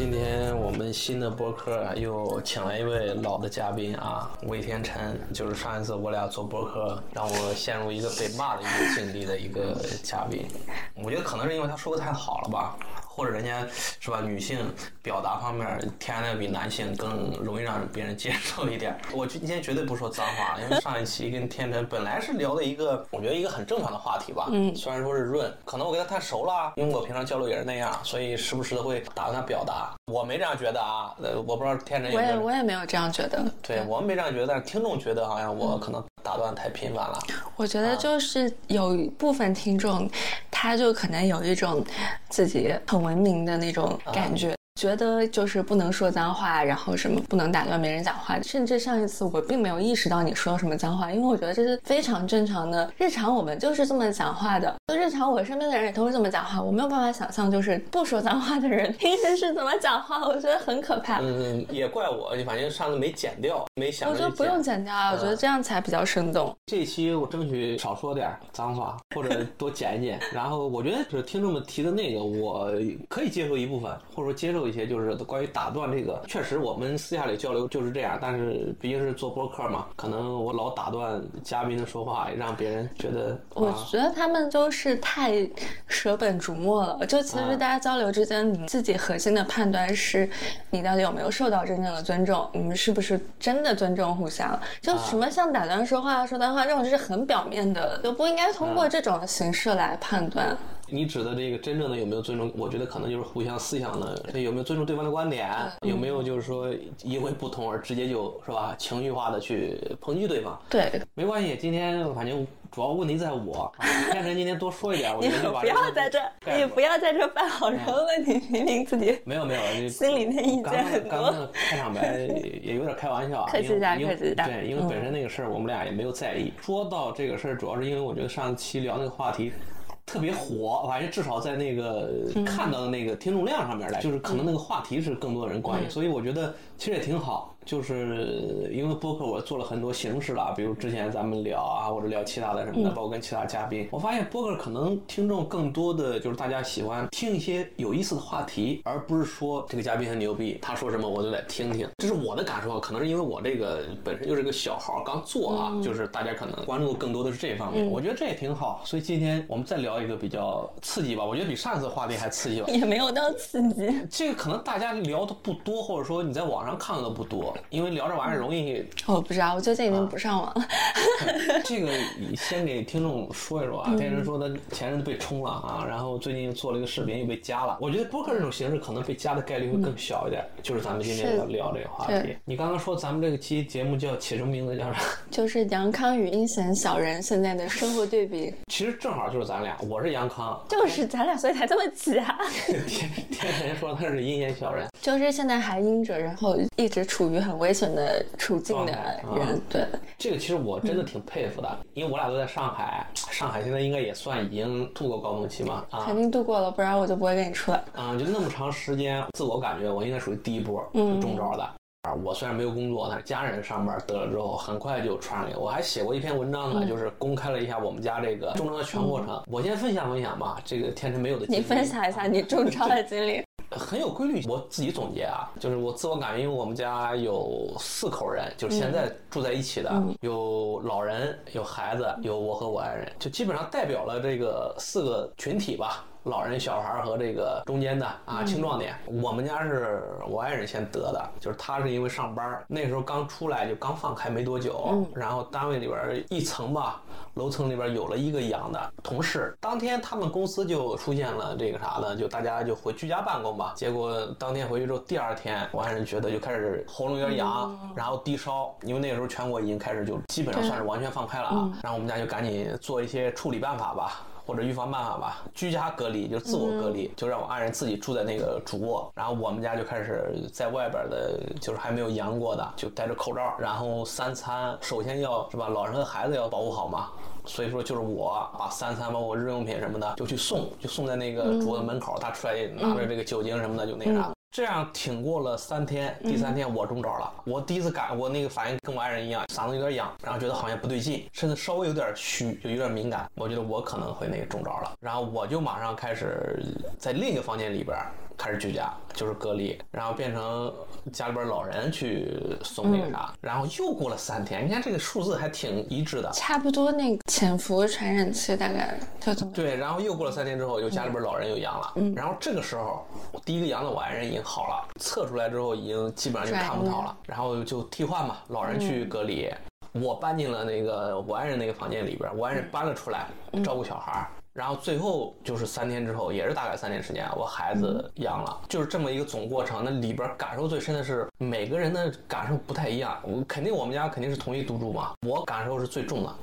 今天我们新的播客又请来一位老的嘉宾啊，魏天辰，就是上一次我俩做播客让我陷入一个被骂的一个境地的一个嘉宾。我觉得可能是因为他说的太好了吧，或者人家是吧，女性表达方面天然的比男性更容易让别人接受一点。我今天绝对不说脏话，因为上一期跟天真本来是聊的一个，我觉得一个很正常的话题吧。嗯，虽然说是润，可能我跟他太熟了，因为我平常交流也是那样，所以时不时的会打断他表达。我没这样觉得啊，呃，我不知道天真有我也。我也没有这样觉得。对我们没这样觉得，但是听众觉得好像我可能打断太频繁了。我觉得就是有一部分听众，他就可能有一种自己很文明的那种感觉。觉得就是不能说脏话，然后什么不能打断别人讲话，甚至上一次我并没有意识到你说什么脏话，因为我觉得这是非常正常的，日常我们就是这么讲话的，就日常我身边的人也都是这么讲话，我没有办法想象就是不说脏话的人平时是怎么讲话，我觉得很可怕。嗯，也怪我，反正上次没剪掉，没想我说不用剪掉啊，我觉得这样才比较生动。这一期我争取少说点脏话，或者 多剪一剪。然后我觉得就是听众们提的那个，我可以接受一部分，或者说接受一些，就是关于打断这个，确实我们私下里交流就是这样。但是毕竟是做播客嘛，可能我老打断嘉宾的说话，让别人觉得我啊，觉得他们都是太舍本逐末了。就其实大家交流之间，你自己核心的判断是，你到底有没有受到真正的尊重，你们是不是真的尊重互相？就什么像打断说话、说脏话这种，就是很表面的，就不应该通过这种形式来判断。你指的这个真正的有没有尊重？我觉得可能就是互相思想的，有没有尊重对方的观点，有没有就是说因为不同而直接就是吧情绪化的去抨击对方。对，没关系，今天反正主要问题在我，啊天神今天多说一点，我觉得就把不要在这，你不要要在这犯好人问题，明明自己没有没有，这心里面意见很多。刚刚开场白也有点开玩笑啊，客气一下客气一下对，因为本身那个事儿我们俩也没有在意。说到这个事儿，主要是因为我觉得上期聊那个话题。特别火，反正至少在那个嗯看到的那个听众量上面来，就是可能那个话题是更多人关注，嗯所以我觉得其实也挺好。就是因为播客我做了很多形式了，比如之前咱们聊啊，或者聊其他的什么嗯的，包括跟其他嘉宾，我发现播客可能听众更多的就是大家喜欢听一些有意思的话题，而不是说这个嘉宾很牛逼，他说什么我就得听听。这是我的感受，啊可能是因为我这个本身就是个小号，刚做啊，嗯就是大家可能关注更多的是这方面，我觉得这也挺好。所以今天我们再聊一个比较刺激吧，我觉得比上次话题还刺激吧。也没有到刺激，这个可能大家聊的不多，或者说你在网上看到的不多，因为聊这玩意儿容易。我不知道，我最近已经不上网了。这个先给听众说一说嗯啊，天人说他前任被冲了啊，然后最近又做了一个视频又被加了。我觉得播客这种形式可能被加的概率会更小一点，就是咱们今天要聊这个话题。你刚刚说咱们这个期节目叫起什么名字叫啥？就是杨康与阴险小人现在的生活对比，其实正好就是咱俩，我是杨康，就是咱俩，所以才这么挤啊。天天辰说他是阴险小人。就是现在还阴着，然后一直处于很危险的处境的人，对，这个其实我真的挺佩服的，因为我俩都在上海，上海现在应该也算已经度过高峰期嘛啊肯定度过了，不然我就不会跟你出来。啊，就那么长时间，自我感觉我应该属于第一波嗯中招的。啊，我虽然没有工作，但是家人上班得了之后，很快就传染给我。还写过一篇文章呢，嗯就是公开了一下我们家这个中招的全过程。我先分享分享吧，这个天辰没有的经历。你分享一下你中招的经历。很有规律。我自己总结啊，就是我自我感觉，因为我们家有四口人，就是现在住在一起的，有老人，有孩子，有我和我爱人，就基本上代表了这个四个群体吧。老人、小孩和这个中间的啊青壮年，我们家是我爱人先得的，就是他是因为上班那时候刚出来就刚放开没多久，然后单位里边一层吧，楼层里边有了一个阳的同事，当天他们公司就出现了这个啥呢？就大家就回居家办公吧。结果当天回去之后，第二天我爱人觉得就开始喉咙有点痒，然后低烧，因为那个时候全国已经开始就基本上算是完全放开了啊。然后我们家就赶紧做一些处理办法吧。或者预防办法吧，居家隔离就是自我隔离，就让我爱人自己住在那个主卧，然后我们家就开始在外边的，就是还没有阳过的，就戴着口罩，然后三餐首先要是吧，老人和孩子要保护好嘛。所以说，就是我把三餐包括日用品什么的就去送，就送在那个主卧的门口，他出来拿着这个酒精什么的就那啥。这样挺过了三天，第三天我中招了。我第一次感，我那个反应跟我爱人一样，嗓子有点痒，然后觉得好像不对劲，甚至稍微有点虚，就有点敏感。我觉得我可能会那个中招了，然后我就马上开始在另一个房间里边。开始居家，就是隔离，然后变成家里边老人去送那个啥，然后又过了三天，你看这个数字还挺一致的，差不多那个潜伏传染期大概就这么。对，然后又过了三天之后，又家里边老人又阳了，嗯，然后这个时候第一个阳的我爱人已经好了，测出来之后已经基本上就看不到了，然后就替换嘛，老人去隔离，我搬进了那个我爱人那个房间里边，我爱人搬了出来照顾小孩。然后最后就是三天之后，也是大概三天时间，我孩子阳了，就是这么一个总过程。那里边感受最深的是每个人的感受不太一样。我肯定我们家肯定是同一独住嘛，我感受是最重的。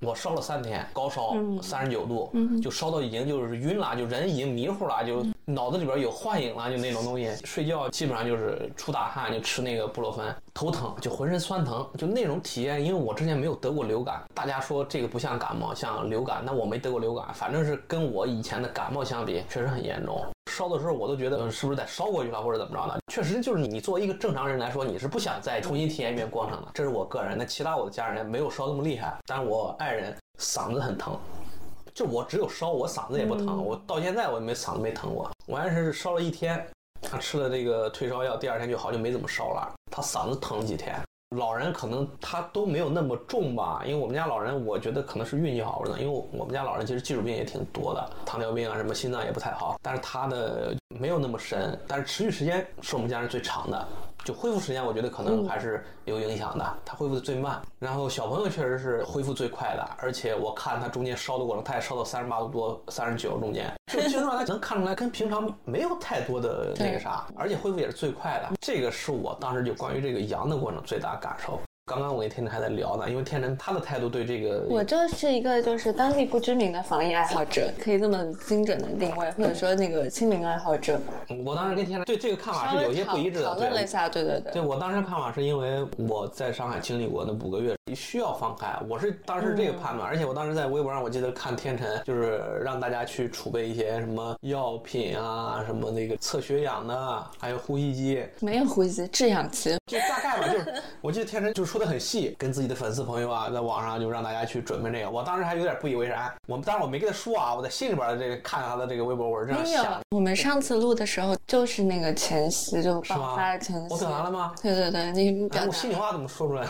我烧了三天，高烧三十九度，就烧到已经就是晕了，就人已经迷糊了，就脑子里边有幻影了，就那种东西。睡觉基本上就是出大汗，就吃那个布洛芬。头疼就浑身酸疼，就那种体验。因为我之前没有得过流感，大家说这个不像感冒，像流感。那我没得过流感，反正是跟我以前的感冒相比，确实很严重。烧的时候我都觉得是不是得烧过去了，或者怎么着的。确实就是你作为一个正常人来说，你是不想再重新体验一遍过程的。这是我个人。那其他我的家人没有烧那么厉害，但是我爱人嗓子很疼。就我只有烧，我嗓子也不疼。我到现在我也没嗓子没疼过。我爱人是烧了一天，他吃了这个退烧药，第二天就好，就没怎么烧了。他嗓子疼几天。老人可能他都没有那么重吧，因为我们家老人，我觉得可能是运气好着呢。因为我们家老人其实基础病也挺多的，糖尿病啊，什么心脏也不太好，但是他的没有那么深，但是持续时间是我们家人最长的。就恢复时间，我觉得可能还是有影响的。他恢复的最慢，然后小朋友确实是恢复最快的。而且我看他中间烧的过程，他也烧到三十八度多、三十九中间，就基本上他能看出来跟平常没有太多的那个啥，而且恢复也是最快的。这个是我当时就关于这个阳的过程最大感受。刚刚我跟天成还在聊呢，因为天成他的态度对这个，我就是一个就是当地不知名的防疫爱好者，可以这么精准的定位，或者说那个清零爱好者。我当时跟天成对这个看法是有些不一致的，讨论了一下，对对对。对我当时看法是因为我在上海经历过那五个月，需要放开，我是当时这个判断，而且我当时在微博上我记得看天成就是让大家去储备一些什么药品啊，什么那个测血氧的，还有呼吸机，没有呼吸机，制氧机，就大概吧，就是我记得天成就是。说的很细，跟自己的粉丝朋友啊，在网上就让大家去准备这个。我当时还有点不以为然。我们当然我没跟他说啊，我在心里边的这个看他的这个微博，我是这样想。我们上次录的时候就是那个前夕，就爆发了前夕。我表达了吗？对对对，你我心里话怎么说出来？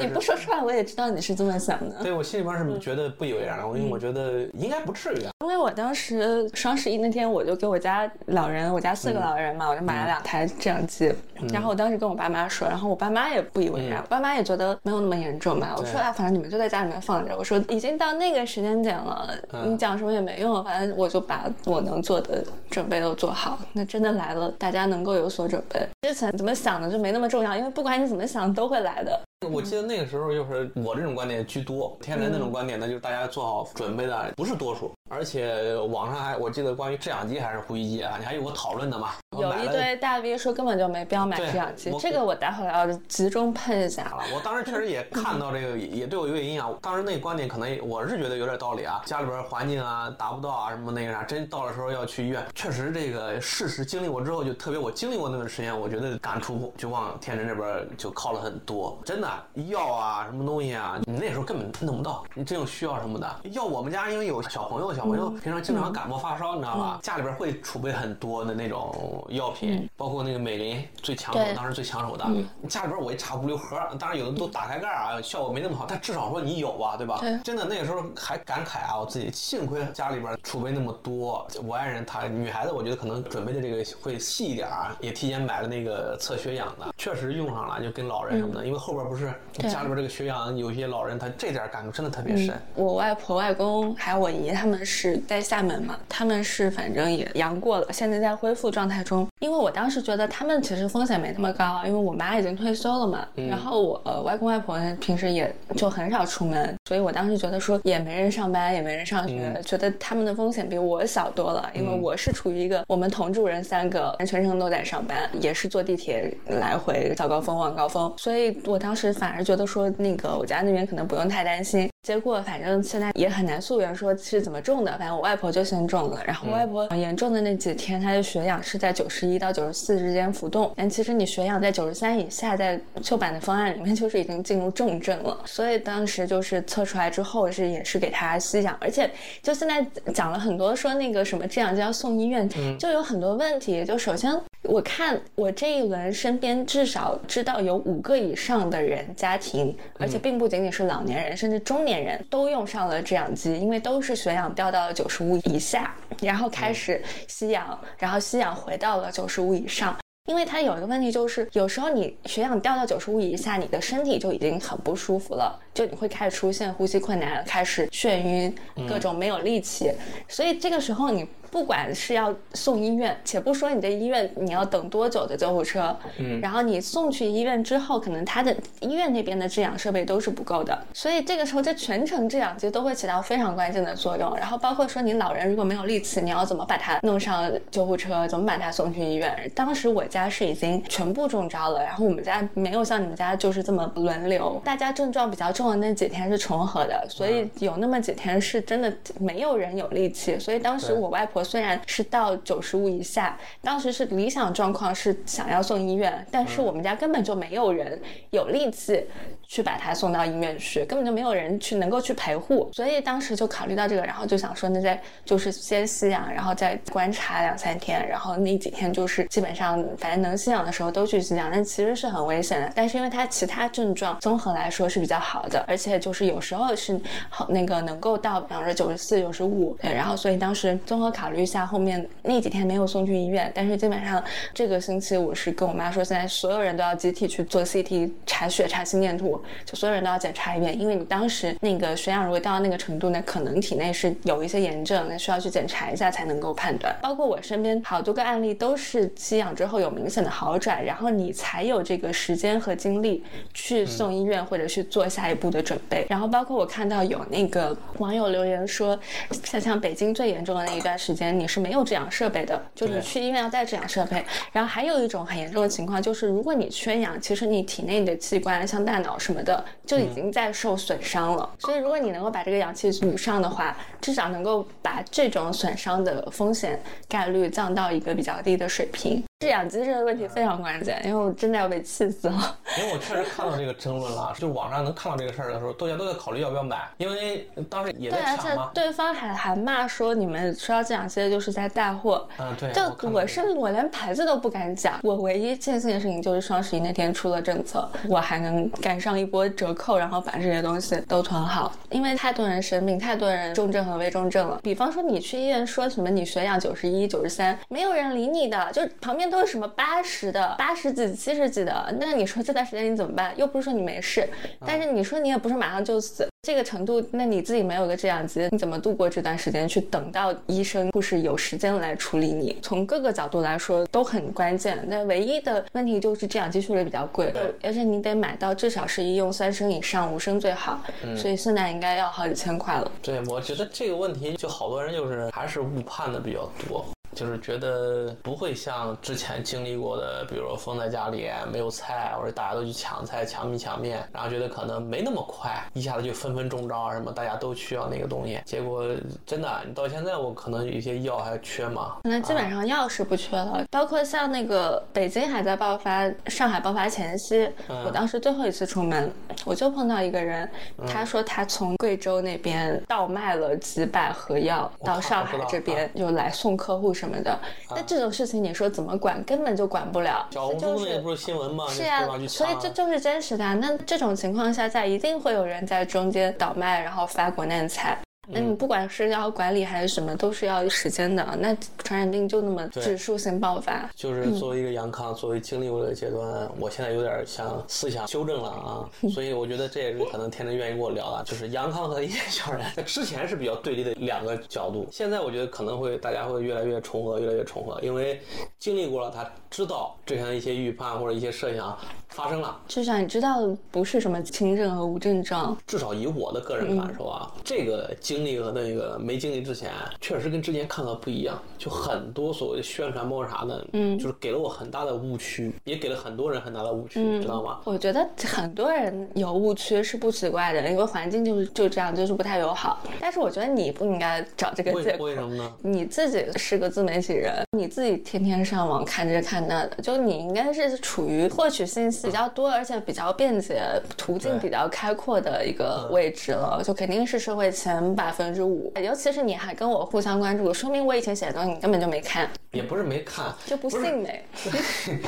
你 不说出来，我也知道你是这么想的。对我心里边是觉得不以为然，因为我觉得应该不至于啊。因为我当时双十一那天，我就给我家老人，我家四个老人嘛，我就买了两台这样机。然后我当时跟我爸妈说，然后我爸妈也不以为然，我爸妈。他也觉得没有那么严重吧？我说啊，反正你们就在家里面放着。我说已经到那个时间点了，你讲什么也没用。反正我就把我能做的准备都做好。那真的来了，大家能够有所准备。之前怎么想的就没那么重要，因为不管你怎么想，都会来的。我记得那个时候就是我这种观点居多，天然那种观点呢，就是大家做好准备的不是多数。而且网上还我记得关于制氧机还是呼吸机啊，你还有个讨论的嘛？有一堆大 V 说根本就没必要买制氧机，这个我待会儿要集中喷一下。我当时确实也 看到这个，也对我有点影响。当时那个观点可能我是觉得有点道理啊，家里边环境啊达不到啊什么那个啥，真到了时候要去医院，确实这个事实经历过之后，就特别我经历过那段时间，我觉得感触就往天真这边就靠了很多。真的药啊什么东西啊，你那时候根本弄不到，你真有需要什么的，要我们家因为有小朋友，小朋友平常经常。感冒发烧，你知道吧？家里边会储备很多的那种药品，包括那个美林最抢手，当时最抢手的。家里边我一查五六盒，当然有的都打开盖啊，效果没那么好，但至少说你有吧，对吧？真的那个时候还感慨啊，我自己幸亏家里边储备那么多。我爱人她女孩子，我觉得可能准备的这个会细一点啊，也提前买了那个测血氧的，确实用上了，就跟老人什么的，因为后边不是家里边这个血氧，有些老人他这点感触真的特别深。我外婆、外公还有我姨他们是在厦门。嘛，他们是反正也阳过了，现在在恢复状态中。因为我当时觉得他们其实风险没那么高，因为我妈已经退休了嘛，然后我呃外公外婆平时也就很少出门，所以我当时觉得说也没人上班，也没人上学，觉得他们的风险比我小多了。因为我是处于一个我们同住人三个全程都在上班，也是坐地铁来回早高峰晚高峰，所以我当时反而觉得说那个我家那边可能不用太担心。结果反正现在也很难溯源说是怎么种的，反正我外婆就先种了，然后外婆严重的那几天，她的血氧是在九十一到九十四之间浮动，但其实你血氧在九十三以下，在旧版的方案里面就是已经进入重症了，所以当时就是测出来之后是也是给她吸氧，而且就现在讲了很多说那个什么这样就要送医院，就有很多问题，就首先。我看我这一轮身边至少知道有五个以上的人家庭，而且并不仅仅是老年人，甚至中年人都用上了制氧机，因为都是血氧掉到了九十五以下，然后开始吸氧，然后吸氧回到了九十五以上。因为它有一个问题，就是有时候你血氧掉到九十五以下，你的身体就已经很不舒服了，就你会开始出现呼吸困难，开始眩晕，各种没有力气，所以这个时候你。不管是要送医院，且不说你在医院你要等多久的救护车，嗯，然后你送去医院之后，可能他的医院那边的制氧设备都是不够的，所以这个时候这全程制氧机都会起到非常关键的作用。然后包括说你老人如果没有力气，你要怎么把他弄上救护车，怎么把他送去医院？当时我家是已经全部中招了，然后我们家没有像你们家就是这么轮流，大家症状比较重的那几天是重合的，所以有那么几天是真的没有人有力气，所以当时我外婆。虽然是到九十五以下，当时是理想状况是想要送医院，但是我们家根本就没有人有力气去把他送到医院去，根本就没有人去能够去陪护，所以当时就考虑到这个，然后就想说，那再就是先吸氧，然后再观察两三天，然后那几天就是基本上反正能吸氧的时候都去吸氧，但其实是很危险的。但是因为他其他症状综合来说是比较好的，而且就是有时候是好那个能够到，比方说九十四、九十五，对，然后所以当时综合。考虑一下后面那几天没有送去医院，但是基本上这个星期我是跟我妈说，现在所有人都要集体去做 CT 查血查心电图，就所有人都要检查一遍，因为你当时那个血氧如果掉到那个程度，那可能体内是有一些炎症，那需要去检查一下才能够判断。包括我身边好多个案例都是吸氧之后有明显的好转，然后你才有这个时间和精力去送医院或者去做下一步的准备。然后包括我看到有那个网友留言说，像像北京最严重的那一段时间。你是没有制氧设备的，就你去医院要带制氧设备。然后还有一种很严重的情况，就是如果你缺氧，其实你体内的器官，像大脑什么的，就已经在受损伤了。所以如果你能够把这个氧气补上的话，至少能够把这种损伤的风险概率降到一个比较低的水平。制氧机这个问题非常关键，因为我真的要被气死了。因为我确实看到这个争论了，就网上能看到这个事儿的时候，大家都在考虑要不要买，因为当时也在抢嘛。对，而且对方还还骂说你们说要制氧机就是在带货。嗯，对。就我是我连牌子都不敢讲，我唯一庆幸的事情就是双十一那天出了政策，我还能赶上一波折扣，然后把这些东西都囤好。因为太多人生病，太多人重症和危重症了。比方说你去医院说什么你血氧九十一、九十三，没有人理你的，就旁边。都是什么八十的、八十几、七十几的？那你说这段时间你怎么办？又不是说你没事，但是你说你也不是马上就死。这个程度，那你自己没有个制氧机，你怎么度过这段时间？去等到医生护士有时间来处理你，从各个角度来说都很关键。那唯一的问题就是制氧机确实比较贵，而且你得买到至少是医用三升以上，五升最好。所以现在应该要好几千块了。对，我觉得这个问题就好多人就是还是误判的比较多。就是觉得不会像之前经历过的，比如封在家里没有菜，或者大家都去抢菜、抢米、抢面，然后觉得可能没那么快，一下子就纷纷中招啊什么，大家都需要那个东西。结果真的，你到现在我可能有些药还缺嘛。那基本上药是不缺了，包括像那个北京还在爆发，上海爆发前夕，我当时最后一次出门，我就碰到一个人，他说他从贵州那边倒卖了几百盒药到上海这边，就来送客户。什么的，那这种事情你说怎么管，根本就管不了。小红书那不是新闻吗？是呀，所以这就是真实的。那这种情况下，在一定会有人在中间倒卖，然后发国难财。那你不管是要管理还是什么，都是要时间的。那传染病就那么指数性爆发。就是作为一个杨康，作为经历过这个阶段，我现在有点想思想修正了啊。所以我觉得这也是可能天真愿意跟我聊的，就是杨康和叶小然之前是比较对立的两个角度，现在我觉得可能会大家会越来越重合，越来越重合，因为经历过了，他知道之前的一些预判或者一些设想发生了。至少你知道不是什么轻症和无症状。至少以我的个人感受啊，这个经历和那个没经历之前，确实跟之前看到不一样。就很多所谓的宣传包括啥的，嗯，就是给了我很大的误区，也给了很多人很大的误区，知道吗？我觉得很多人有误区是不奇怪的，因为环境就是就这样，就是不太友好。但是我觉得你不应该找这个借口。为什么呢？你自己是个自媒体人，你自己天天上网看这看那的，就你应该是处于获取信息比较多，而且比较便捷、途径比较开阔的一个位置了，就肯定是社会前百分之五。尤其是你还跟我互相关注，说明我以前写的东西你根本就没看。也不是没看，就不信呗。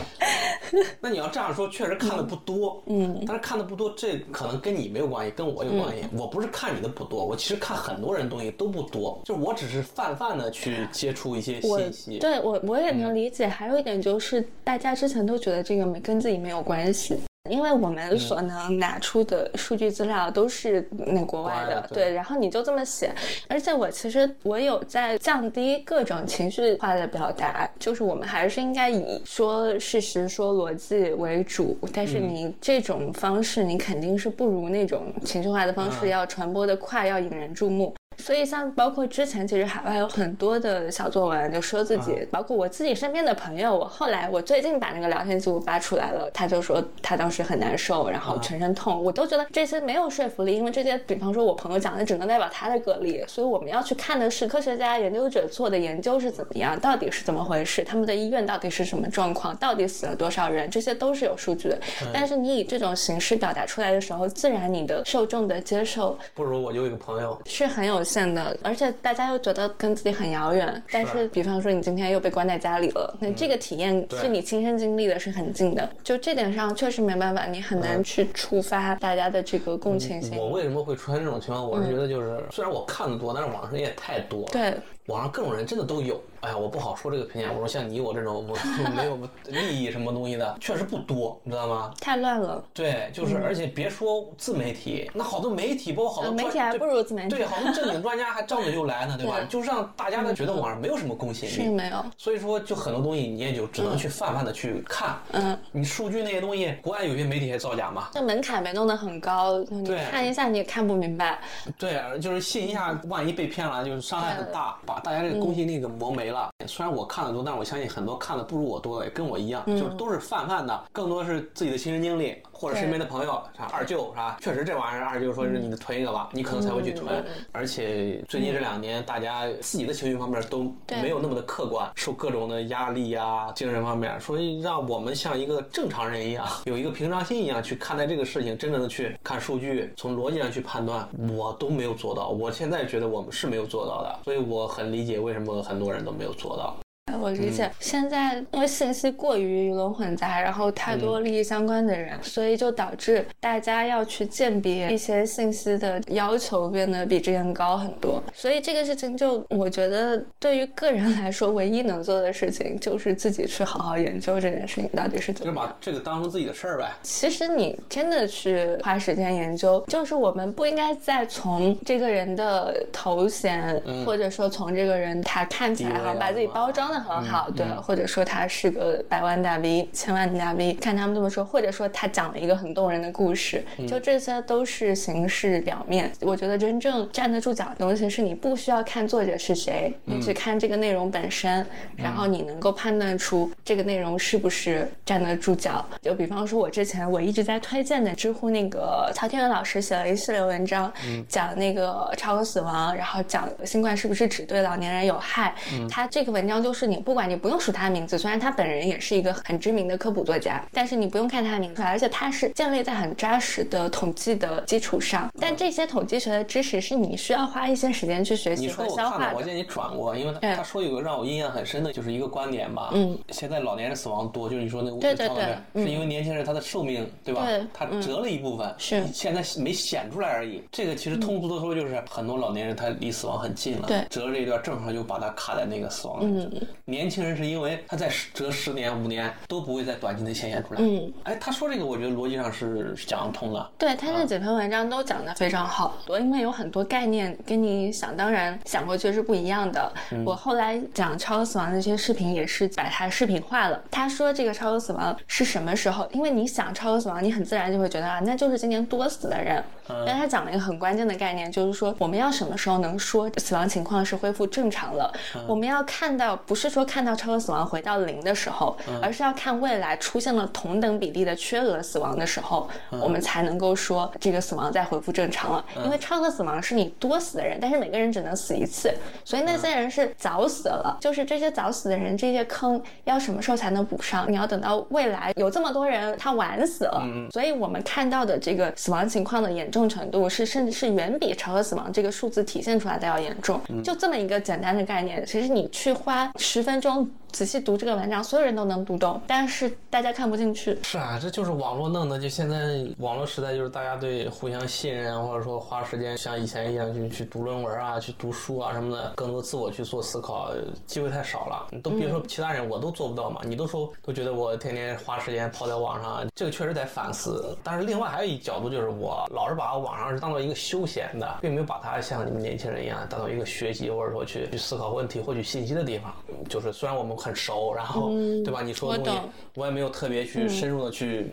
那你要这样说，确实看的不多。嗯，但是看的不多，这可能跟你没有关系，跟我有关系。我不是看你的不多，我其实看很多人东西都不多，就我只是泛泛的去接触一些信息。对我我也能理解。还有一点就是，大家之前都觉得这个没跟自己没有关系。因为我们所能拿出的数据资料都是那国外的，对，然后你就这么写，而且我其实我有在降低各种情绪化的表达，就是我们还是应该以说事实、说逻辑为主，但是你这种方式，你肯定是不如那种情绪化的方式要传播的快，要引人注目。所以，像包括之前，其实海外有很多的小作文，就说自己，包括我自己身边的朋友。我后来，我最近把那个聊天记录发出来了，他就说他当时很难受，然后全身痛。我都觉得这些没有说服力，因为这些，比方说我朋友讲的，只能代表他的个例。所以我们要去看的是科学家、研究者做的研究是怎么样，到底是怎么回事，他们的医院到底是什么状况，到底死了多少人，这些都是有数据的。但是你以这种形式表达出来的时候，自然你的受众的接受不如我有一个朋友是很有。限的，而且大家又觉得跟自己很遥远。但是，比方说你今天又被关在家里了，那这个体验是你亲身经历的，是很近的。就这点上，确实没办法，你很难去触发大家的这个共情性。我为什么会出现这种情况？我是觉得，就是虽然我看的多，但是网上也太多了。对。网上各种人真的都有，哎呀，我不好说这个评价。我说像你我这种我 没有利益什么东西的，确实不多，你知道吗？太乱了。对，就是，而且别说自媒体，那好多媒体，包括好多媒体还不如自媒体。对，好多正经专家还张嘴就来呢，对吧？就是让大家呢觉得网上没有什么公信力。是没有。所以说，就很多东西你也就只能去泛泛的去看。嗯。你数据那些东西，国外有些媒体还造假嘛？这门槛没弄得很高，你看一下你也看不明白。对，就是信一下，万一被骗了，就是伤害很大，把大家这个公信力。给磨没了。虽然我看的多，但是我相信很多看的不如我多的也跟我一样，就是都是泛泛的，更多是自己的亲身经历或者身边的朋友，啥二舅是吧？确实这玩意儿，二舅说是你的囤一个吧，你可能才会去囤。而且最近这两年，大家自己的情绪方面都没有那么的客观，受各种的压力呀，精神方面，所以让我们像一个正常人一样，有一个平常心一样去看待这个事情，真正的去看数据，从逻辑上去判断，我都没有做到。我现在觉得我们是没有做到的，所以我很理解为什么。很多人都没有做到。我理解，现在因为信息过于鱼龙混杂，然后太多利益相关的人，所以就导致大家要去鉴别一些信息的要求变得比之前高很多。所以这个事情，就我觉得对于个人来说，唯一能做的事情就是自己去好好研究这件事情到底是怎么。就把这个当成自己的事儿呗。其实你真的去花时间研究，就是我们不应该再从这个人的头衔，或者说从这个人他看起来好把自己包装的。很好，对，或者说他是个百万大 V、千万大 V，看他们这么说，或者说他讲了一个很动人的故事，就这些都是形式表面。我觉得真正站得住脚的东西，是你不需要看作者是谁，你只看这个内容本身，然后你能够判断出这个内容是不是站得住脚。就比方说，我之前我一直在推荐的知乎那个曹天元老师写了一系列文章，讲那个超额死亡，然后讲新冠是不是只对老年人有害。他这个文章就是。你不管你不用数他的名字，虽然他本人也是一个很知名的科普作家，但是你不用看他的名字，而且他是建立在很扎实的统计的基础上。但这些统计学的知识是你需要花一些时间去学习和消化的。我见你转过，因为他他说有个让我印象很深的，就是一个观点吧。嗯。现在老年人死亡多，就是你说那对对对，是因为年轻人他的寿命对吧？他折了一部分，是现在没显出来而已。这个其实通俗的说就是很多老年人他离死亡很近了，对，折了这一段正好就把他卡在那个死亡。嗯。年轻人是因为他在折十年五年都不会在短期内显现出来。嗯，哎，他说这个，我觉得逻辑上是讲得通的。对他那几篇文章都讲得非常好，因为有很多概念跟你想当然想过去是不一样的。我后来讲超额死亡那些视频也是把它视频化了。他说这个超额死亡是什么时候？因为你想超额死亡，你很自然就会觉得啊，那就是今年多死的人。但他讲了一个很关键的概念，就是说我们要什么时候能说死亡情况是恢复正常了？我们要看到不是说看到超额死亡回到零的时候，而是要看未来出现了同等比例的缺额死亡的时候，我们才能够说这个死亡再恢复正常了。因为超额死亡是你多死的人，但是每个人只能死一次，所以那些人是早死了。就是这些早死的人，这些坑要什么时候才能补上？你要等到未来有这么多人他晚死了，所以我们看到的这个死亡情况的严重程度是甚至是远比超额死亡这个数字体现出来的要严重。就这么一个简单的概念，其实你去花十分钟。仔细读这个文章，所有人都能读懂，但是大家看不进去。是啊，这就是网络弄的。就现在网络时代，就是大家对互相信任，或者说花时间像以前一样去去读论文啊，去读书啊什么的，更多自我去做思考，机会太少了。你都别说其他人，我都做不到嘛。你都说都觉得我天天花时间泡在网上，这个确实得反思。但是另外还有一角度，就是我老是把网上是当做一个休闲的，并没有把它像你们年轻人一样当做一个学习或者说去去思考问题、获取信息的地方。就是虽然我们。很熟，然后对吧？你说的东西，我也没有特别去深入的去。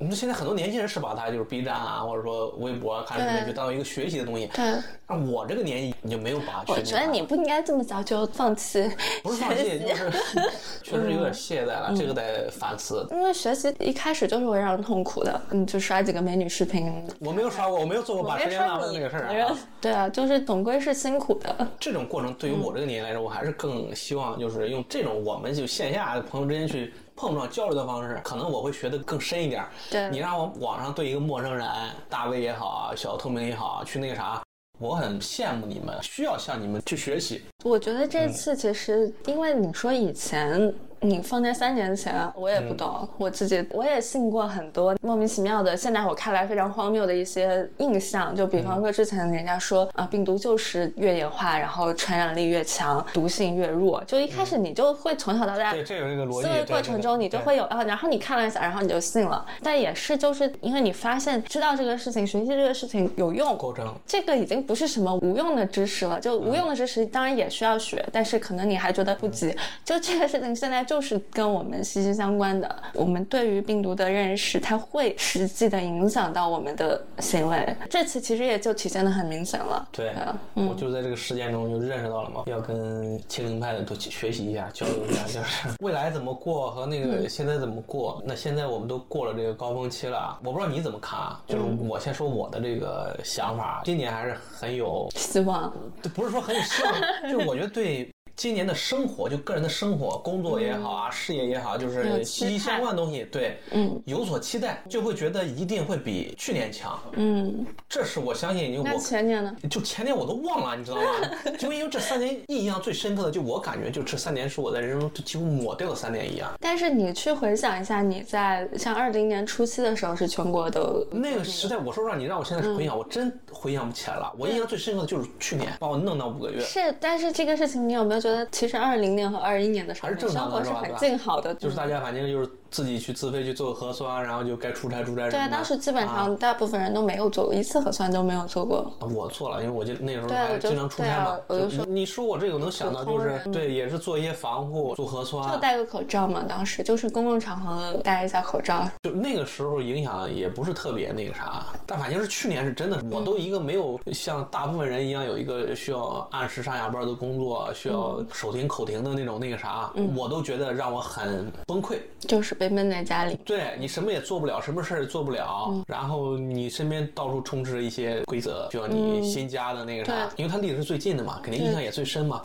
那现在很多年轻人是把它就是 B 站啊，或者说微博啊看视频，就当做一个学习的东西。对。那我这个年纪，你就没有把。我觉得你不应该这么早就放弃。不是放弃，就是 确实有点懈怠了，这个得反思。因为学习一开始就是会让人痛苦的，你就刷几个美女视频。我没有刷过，我没有做过把时间浪费那个事儿。对啊，就是总归是辛苦的。这种过程对于我这个年龄来说，我还是更希望就是用这种我们就线下朋友之间去。碰撞交流的方式，可能我会学的更深一点。对你让我网上对一个陌生人，大 V 也好啊，小透明也好，去那个啥，我很羡慕你们，需要向你们去学习。我觉得这次其实，因为你说以前。你放在三年前，我也不懂，我自己我也信过很多莫名其妙的，现在我看来非常荒谬的一些印象。就比方说之前人家说啊，病毒就是越演化，然后传染力越强，毒性越弱。就一开始你就会从小到大，对这有一个逻辑，思维过程中你就会有啊，然后你看了一下，然后你就信了。但也是就是因为你发现知道这个事情，学习这个事情有用，这个已经不是什么无用的知识了。就无用的知识当然也需要学，但是可能你还觉得不急。就这个事情现在。就是跟我们息息相关的，我们对于病毒的认识，它会实际的影响到我们的行为。这次其实也就体现的很明显了。对，我就在这个事件中就认识到了嘛，要跟清零派的都学习一下，交流一下，就是 未来怎么过和那个现在怎么过。那现在我们都过了这个高峰期了，我不知道你怎么看啊？就是我先说我的这个想法，今年还是很有希望，不是说很有希望，就 是我觉得对。今年的生活，就个人的生活、工作也好啊，事业也好，就是息息相关的东西，对，嗯，有所期待，就会觉得一定会比去年强，嗯，这是我相信。那前年呢？就前年我都忘了，你知道吗？就因为这三年印象最深刻的，就我感觉，就这三年是我在人生中几乎抹掉的三年一样。但是你去回想一下，你在像二零年初期的时候是全国都那个时代，我说实话，你让我现在回想，我真回想不起来了。我印象最深刻的就是去年把我弄到五个月。是，但是这个事情你有没有觉得？觉得其实二零年和二一年的时候，生活是很静好的，就是大家反正就是。自己去自费去做核酸，然后就该出差出差。对，当时基本上大部分人都没有做过一次核酸都没有做过。我做了，因为我就那时候还经常出差嘛。我就说，你说我这个能想到就是对，也是做一些防护，做核酸。就戴个口罩嘛，当时就是公共场合戴一下口罩。就那个时候影响也不是特别那个啥，但反正是去年是真的，我都一个没有像大部分人一样有一个需要按时上下班的工作，需要手停口停的那种那个啥，我都觉得让我很崩溃。就是被闷在家里。对你什么也做不了，什么事儿也做不了，然后你身边到处充斥着一些规则，就像你新加的那个啥，因为它离得是最近的嘛，肯定印象也最深嘛。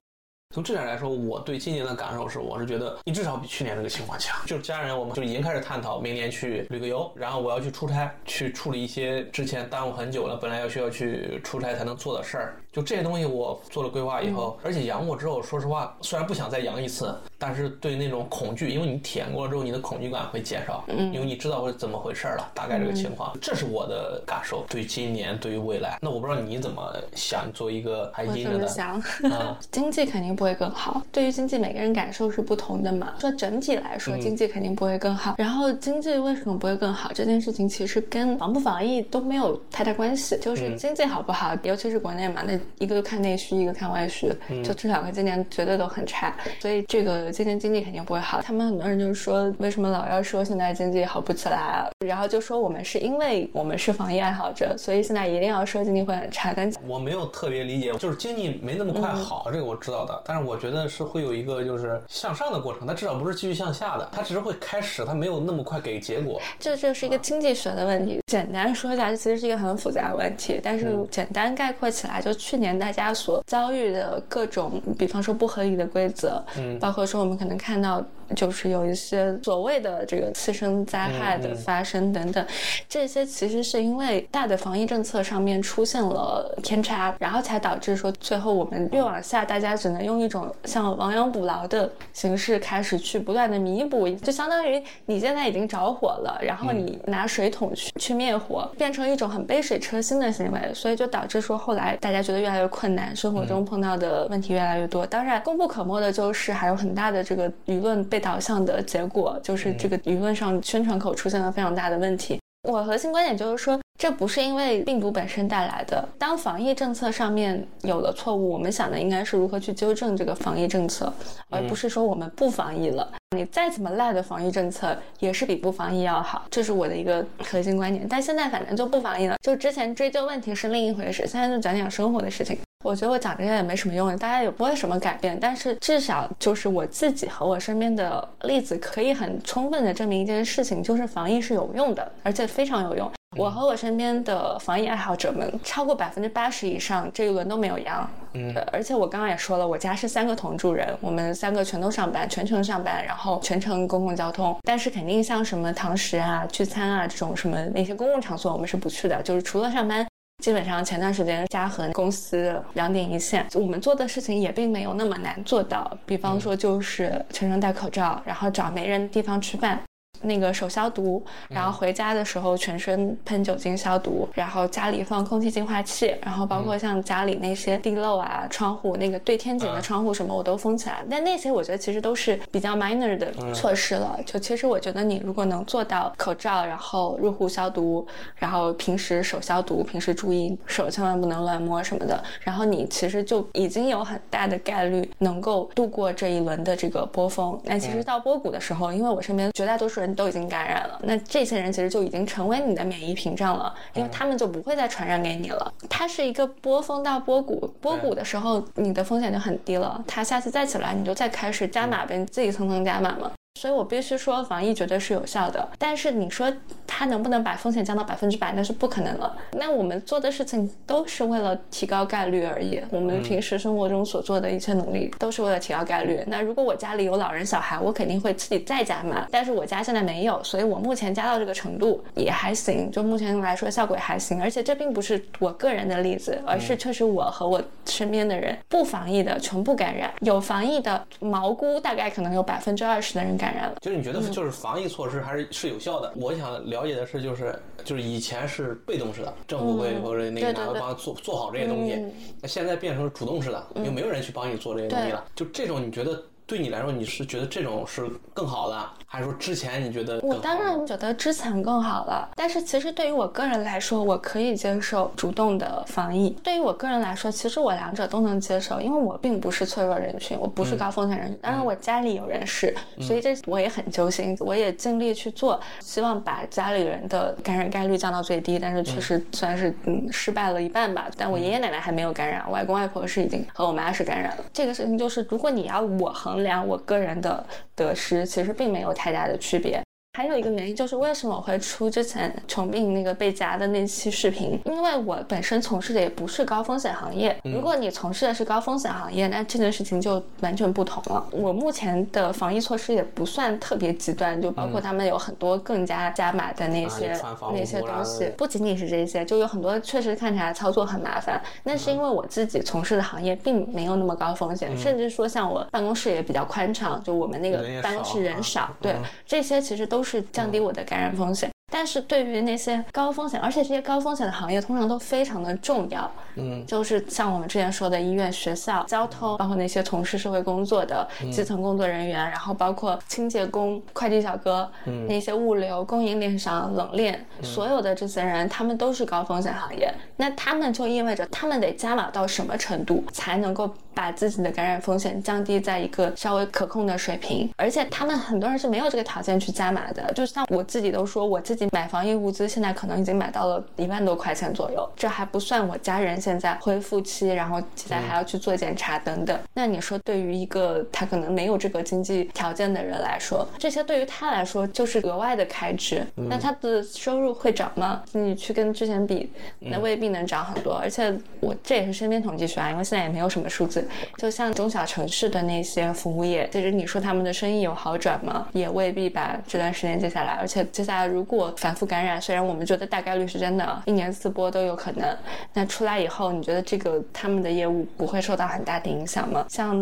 从这点来说，我对今年的感受是，我是觉得你至少比去年这个情况强。就是家人，我们就已经开始探讨明年去旅个游，然后我要去出差，去处理一些之前耽误很久了，本来要需要去出差才能做的事儿。就这些东西，我做了规划以后，而且阳过之后，说实话，虽然不想再阳一次，但是对那种恐惧，因为你体验过了之后，你的恐惧感会减少，因为你知道会怎么回事了，大概这个情况，这是我的感受。对今年，对于未来，那我不知道你怎么想，做一个还阴着的，想，经济肯定不会更好。对于经济，每个人感受是不同的嘛。说整体来说，经济肯定不会更好。然后经济为什么不会更好？这件事情其实跟防不防疫都没有太大关系，就是经济好不好，尤其是国内嘛，那一个看内需，一个看外需，就这两个今年绝对都很差。所以这个今年经济肯定不会好。他们很多人就是说，为什么老要说现在经济好不起来啊？然后就说我们是因为我们是防疫爱好者，所以现在一定要说经济会很差。但我没有特别理解，就是经济没那么快好，这个我知道的。但是我觉得是会有一个就是向上的过程，它至少不是继续向下的，它只是会开始，它没有那么快给结果。这这是一个经济学的问题。简单说一下，这其实是一个很复杂的问题，但是简单概括起来，就去年大家所遭遇的各种，比方说不合理的规则，嗯，包括说我们可能看到。就是有一些所谓的这个次生灾害的发生等等，这些其实是因为大的防疫政策上面出现了偏差，然后才导致说最后我们越往下，大家只能用一种像亡羊补牢的形式开始去不断的弥补，就相当于你现在已经着火了，然后你拿水桶去去灭火，变成一种很杯水车薪的行为，所以就导致说后来大家觉得越来越困难，生活中碰到的问题越来越多。当然，功不可没的就是还有很大的这个舆论被。导向的结果就是这个舆论上宣传口出现了非常大的问题。我核心观点就是说，这不是因为病毒本身带来的。当防疫政策上面有了错误，我们想的应该是如何去纠正这个防疫政策，而不是说我们不防疫了。你再怎么赖的防疫政策，也是比不防疫要好。这是我的一个核心观点。但现在反正就不防疫了，就之前追究问题是另一回事，现在就讲讲生活的事情。我觉得我讲这些也没什么用，大家也不会什么改变。但是至少就是我自己和我身边的例子，可以很充分的证明一件事情，就是防疫是有用的，而且非常有用。我和我身边的防疫爱好者们，超过百分之八十以上这一轮都没有阳。嗯，而且我刚刚也说了，我家是三个同住人，我们三个全都上班，全程上班，然后全程公共交通。但是肯定像什么堂食啊、聚餐啊这种什么那些公共场所，我们是不去的，就是除了上班。基本上前段时间嘉禾公司两点一线，我们做的事情也并没有那么难做到。比方说就是全程戴口罩，然后找没人的地方吃饭。那个手消毒，然后回家的时候全身喷酒精消毒，然后家里放空气净化器，然后包括像家里那些地漏啊、窗户那个对天井的窗户什么我都封起来。但那些我觉得其实都是比较 minor 的措施了。就其实我觉得你如果能做到口罩，然后入户消毒，然后平时手消毒，平时注意手千万不能乱摸什么的，然后你其实就已经有很大的概率能够度过这一轮的这个波峰。那其实到波谷的时候，因为我身边绝大多数人。都已经感染了，那这些人其实就已经成为你的免疫屏障了，因为他们就不会再传染给你了。它是一个波峰到波谷，波谷的时候你的风险就很低了，它下次再起来你就再开始加码呗，你自己层层加码嘛。所以我必须说，防疫绝对是有效的。但是你说它能不能把风险降到百分之百，那是不可能了。那我们做的事情都是为了提高概率而已。我们平时生活中所做的一切努力，都是为了提高概率。那如果我家里有老人小孩，我肯定会自己再加码。但是我家现在没有，所以我目前加到这个程度也还行。就目前来说，效果也还行。而且这并不是我个人的例子，而是确实我和我身边的人不防疫的全部感染，有防疫的毛估大概可能有百分之二十的人感。就是你觉得就是防疫措施还是是有效的？我想了解的是，就是就是以前是被动式的，政府会或者那个哪个帮做做好这些东西，那现在变成主动式的，又没有人去帮你做这些东西了。就这种，你觉得对你来说，你是觉得这种是更好的？还是说之前你觉得？我当然觉得之前更好了，但是其实对于我个人来说，我可以接受主动的防疫。对于我个人来说，其实我两者都能接受，因为我并不是脆弱人群，我不是高风险人群。当然我家里有人是，所以这我也很揪心，我也尽力去做，希望把家里人的感染概率降到最低。但是确实算是嗯失败了一半吧。但我爷爷奶奶还没有感染，外公外婆是已经和我妈是感染了。这个事情就是，如果你要我衡衡量我个人的得失，其实并没有。太大的区别。还有一个原因就是为什么我会出之前重病那个被夹的那期视频？因为我本身从事的也不是高风险行业。如果你从事的是高风险行业，那这件事情就完全不同了。我目前的防疫措施也不算特别极端，就包括他们有很多更加加码的那些那些东西。不仅仅是这些，就有很多确实看起来操作很麻烦。那是因为我自己从事的行业并没有那么高风险，甚至说像我办公室也比较宽敞，就我们那个办公室人少，对这些其实都。是降低我的感染风险。但是对于那些高风险，而且这些高风险的行业通常都非常的重要，嗯，就是像我们之前说的医院、学校、交通，包括那些从事社会工作的基层工作人员，然后包括清洁工、快递小哥，嗯，那些物流供应链上冷链，所有的这些人，他们都是高风险行业。那他们就意味着他们得加码到什么程度，才能够把自己的感染风险降低在一个稍微可控的水平？而且他们很多人是没有这个条件去加码的，就像我自己都说，我自己。买防疫物资现在可能已经买到了一万多块钱左右，这还不算我家人现在恢复期，然后现在还要去做检查等等。那你说，对于一个他可能没有这个经济条件的人来说，这些对于他来说就是额外的开支。那他的收入会涨吗？你去跟之前比，那未必能涨很多。而且我这也是身边统计学啊，因为现在也没有什么数字。就像中小城市的那些服务业，其实你说他们的生意有好转吗？也未必吧。这段时间接下来，而且接下来如果反复感染，虽然我们觉得大概率是真的，一年四波都有可能。那出来以后，你觉得这个他们的业务不会受到很大的影响吗？像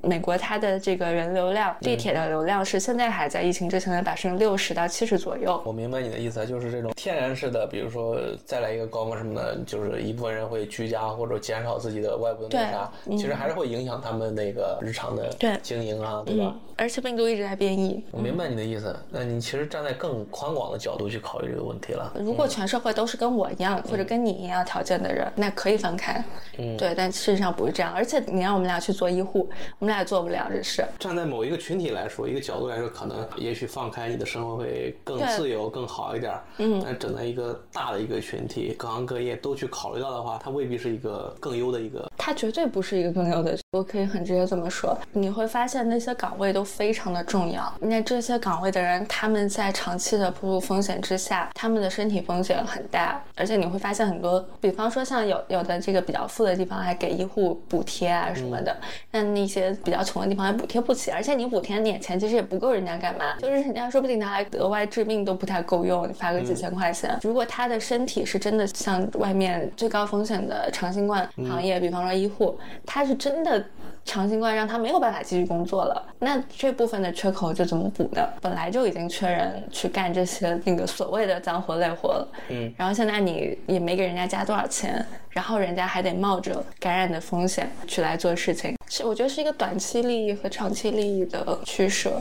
美国，它的这个人流量，地铁的流量是现在还在疫情之前的百分之六十到七十左右。我明白你的意思，就是这种天然式的，比如说再来一个高峰什么的，就是一部分人会居家或者减少自己的外部的那啥，其实还是会影响他们那个日常的经营啊，对吧？而且病毒一直在变异。我明白你的意思，那你其实站在更宽广的角度去考虑这个问题了。如果全社会都是跟我一样或者跟你一样条件的人，那可以分开。嗯，对，但事实上不是这样。而且你让我们俩去做医护，我们俩也做不了这事。站在某一个群体来说，一个角度来说，可能也许放开你的生活会更自由、更好一点。嗯，但整在一个大的一个群体，各行各业都去考虑到的话，它未必是一个更优的一个。它绝对不是一个更优的。我可以很直接这么说，你会发现那些岗位都非常的重要。那这些岗位的人，他们在长期的暴露风险之下，他们的身体风险很大。而且你会发现很多，比方说像有有的这个比较富的地方还给医护补贴啊什么的，那那些比较穷的地方还补贴不起。而且你补贴点钱其实也不够人家干嘛，就是人家说不定拿来额外治病都不太够用，你发个几千块钱。如果他的身体是真的像外面最高风险的长新冠行业，比方说医护，他是真的。长新冠让他没有办法继续工作了，那这部分的缺口就怎么补呢？本来就已经缺人去干这些那个所谓的脏活累活了，嗯，然后现在你也没给人家加多少钱，然后人家还得冒着感染的风险去来做事情，是我觉得是一个短期利益和长期利益的取舍。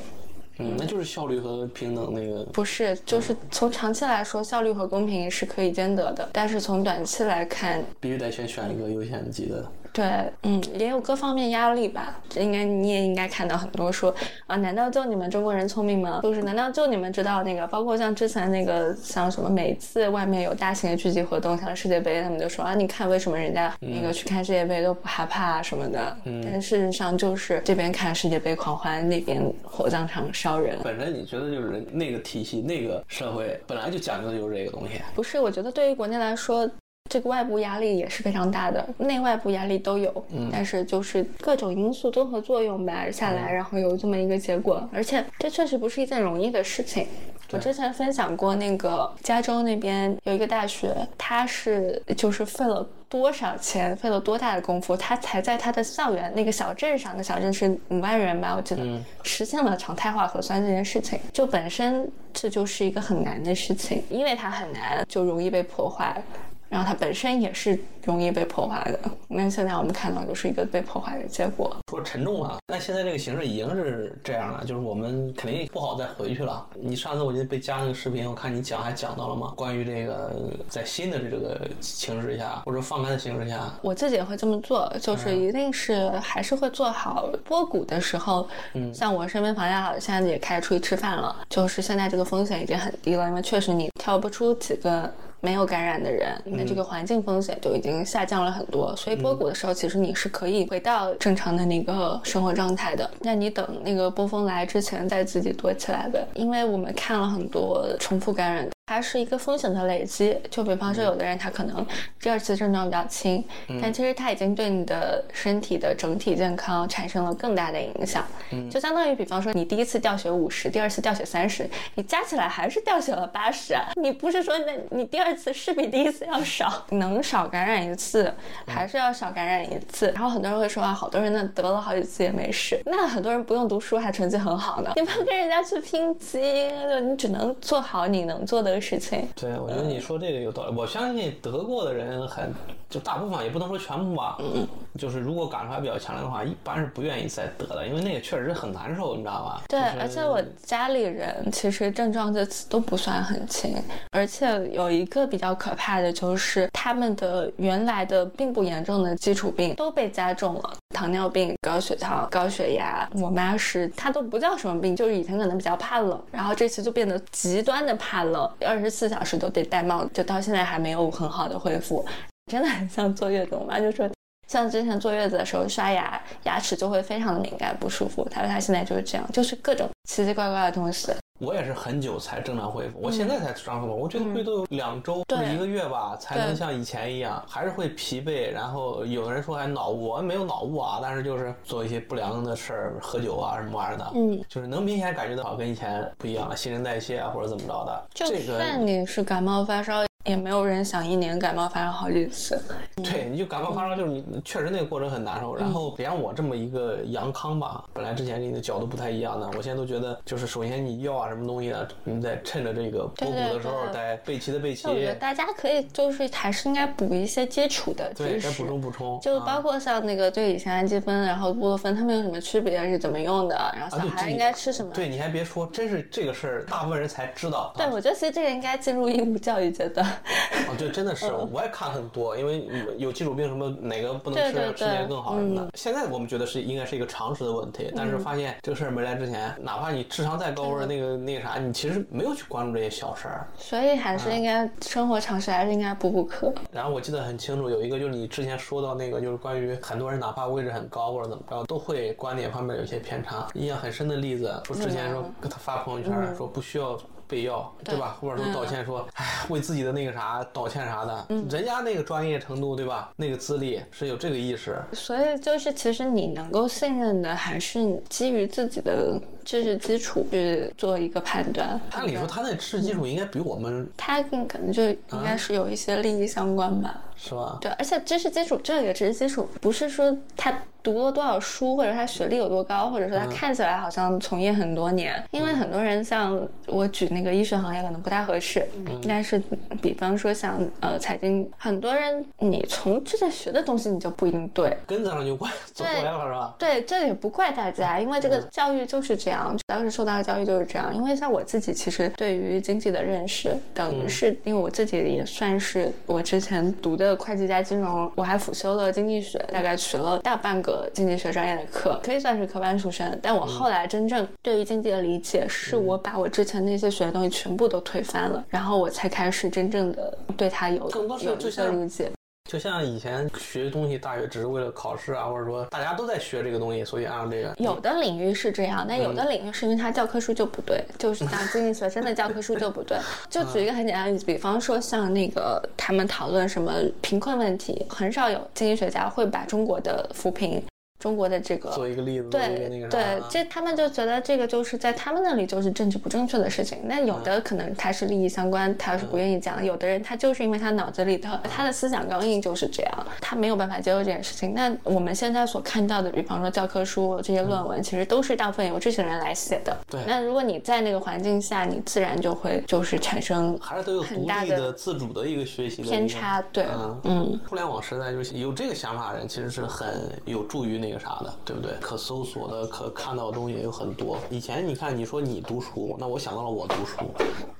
嗯，那就是效率和平等那个不是，就是从长期来说，效率和公平是可以兼得的，但是从短期来看，必须得先选一个优先级的。对，嗯，也有各方面压力吧。这应该你也应该看到很多说啊，难道就你们中国人聪明吗？就是难道就你们知道那个？包括像之前那个，像什么每次外面有大型的聚集活动，像世界杯，他们就说啊，你看为什么人家那个去看世界杯都不害怕什么的？嗯，但事实上就是这边看世界杯狂欢，那边火葬场烧人。本身你觉得就是那个体系、那个社会本来就讲究的就是这个东西？不是，我觉得对于国内来说。这个外部压力也是非常大的，内外部压力都有，嗯，但是就是各种因素综合作用吧下来，然后有这么一个结果，而且这确实不是一件容易的事情。我之前分享过，那个加州那边有一个大学，他是就是费了多少钱，费了多大的功夫，他才在他的校园那个小镇上，那小镇是五万人吧，我记得，实现了常态化核酸这件事情，就本身这就是一个很难的事情，因为它很难，就容易被破坏。然后它本身也是容易被破坏的，那现在我们看到就是一个被破坏的结果。说沉重啊，但现在这个形势已经是这样了，就是我们肯定不好再回去了。你上次我记得被加那个视频，我看你讲还讲到了吗？关于这个在新的这个形势下或者放开的形势下，我自己也会这么做，就是一定是还是会做好波谷的时候。嗯，像我身边朋友好现在也开始出去吃饭了，就是现在这个风险已经很低了，因为确实你挑不出几个。没有感染的人，那这个环境风险就已经下降了很多。所以波谷的时候，其实你是可以回到正常的那个生活状态的。那你等那个波峰来之前再自己躲起来呗，因为我们看了很多重复感染。它是一个风险的累积，就比方说，有的人他可能第二次症状比较轻，但其实他已经对你的身体的整体健康产生了更大的影响。嗯，就相当于比方说，你第一次掉血五十，第二次掉血三十，你加起来还是掉血了八十啊！你不是说那你第二次是比第一次要少，能少感染一次，还是要少感染一次？然后很多人会说啊，好多人呢得了好几次也没事，那很多人不用读书还成绩很好呢，你不要跟人家去拼基因，就你只能做好你能做的。事情对，我觉得你说这个有道理。我相信得过的人很，就大部分也不能说全部吧。嗯，就是如果感受还比较强烈的话，一般是不愿意再得的，因为那个确实很难受，你知道吧？对，而且我家里人其实症状这次都不算很轻，而且有一个比较可怕的就是他们的原来的并不严重的基础病都被加重了，糖尿病、高血糖、高血压。我妈是她都不叫什么病，就是以前可能比较怕冷，然后这次就变得极端的怕冷。二十四小时都得戴帽子，就到现在还没有很好的恢复，真的很像坐月子。我妈就说，像之前坐月子的时候刷牙，牙齿就会非常的敏感不舒服。他说他现在就是这样，就是各种奇奇怪怪的东西。我也是很久才正常恢复，我现在才正常恢复。我觉得会都有两周或者一个月吧，才能像以前一样，还是会疲惫。然后有的人说还脑雾，我没有脑雾啊，但是就是做一些不良的事儿，喝酒啊什么玩意儿的，嗯，就是能明显感觉到跟以前不一样了，新陈代谢啊或者怎么着的。就算你是感冒发烧。也没有人想一年感冒发烧好几次。对，你就感冒发烧，就是你确实那个过程很难受。然后连我这么一个阳康吧，本来之前跟你的角度不太一样的，我现在都觉得，就是首先你药啊什么东西啊，你得趁着这个波谷的时候，得备齐的备齐。我觉得大家可以就是还是应该补一些基础的知识，补充补充。就包括像那个对乙酰氨基酚，然后布洛芬，它们有什么区别，是怎么用的，然后小孩应该吃什么。对，你还别说，真是这个事儿，大部分人才知道。对，我觉得其实这个应该进入义务教育阶段。哦，对，真的是，我也看很多，因为有基础病什么哪个不能吃，吃哪个更好什么的。现在我们觉得是应该是一个常识的问题，但是发现这个事儿没来之前，哪怕你智商再高或者那个那个啥，你其实没有去关注这些小事儿。所以还是应该生活常识还是应该补补课。然后我记得很清楚，有一个就是你之前说到那个，就是关于很多人哪怕位置很高或者怎么着，都会观点方面有些偏差。印象很深的例子，说之前说给他发朋友圈说不需要。备药，对吧？或者说道歉，说，哎，为自己的那个啥道歉啥的，人家那个专业程度，对吧？那个资历是有这个意识。所以就是，其实你能够信任的，还是基于自己的知识基础去做一个判断。按理说，他那知识基础应该比我们，他可能就应该是有一些利益相关吧。是吧？对，而且知识基础这个知识基础不是说他读了多少书，或者他学历有多高，或者说他看起来好像从业很多年。因为很多人像我举那个医学行业可能不太合适，但是比方说像呃财经，很多人你从之前学的东西你就不一定对，跟上了就怪 走歪了是吧？对，这也不怪大家，因为这个教育就是这样，当时受到的教育就是这样。因为像我自己其实对于经济的认识，等于是因为我自己也算是我之前读的。会计加金融，我还辅修了经济学，大概学了大半个经济学专业的课，可以算是科班出身。但我后来真正对于经济的理解，是我把我之前那些学的东西全部都推翻了，然后我才开始真正的对它有有一个理解。就像以前学东西，大学只是为了考试啊，或者说大家都在学这个东西，所以按照这个。有的领域是这样，但有的领域是因为它教科书就不对，就是像 经济学真的教科书就不对。就举一个很简单的例子，比方说像那个他们讨论什么贫困问题，很少有经济学家会把中国的扶贫。中国的这个做一个例子，对对，这他们就觉得这个就是在他们那里就是政治不正确的事情。那有的可能他是利益相关，他是不愿意讲；有的人他就是因为他脑子里头他的思想刚硬就是这样，他没有办法接受这件事情。那我们现在所看到的，比方说教科书这些论文，其实都是大部分由这些人来写的。对。那如果你在那个环境下，你自然就会就是产生还是都有很大的自主的一个学习偏差。对，嗯。互联网时代就是有这个想法的人，其实是很有助于那。那个啥的，对不对？可搜索的、可看到的东西也有很多。以前你看，你说你读书，那我想到了我读书，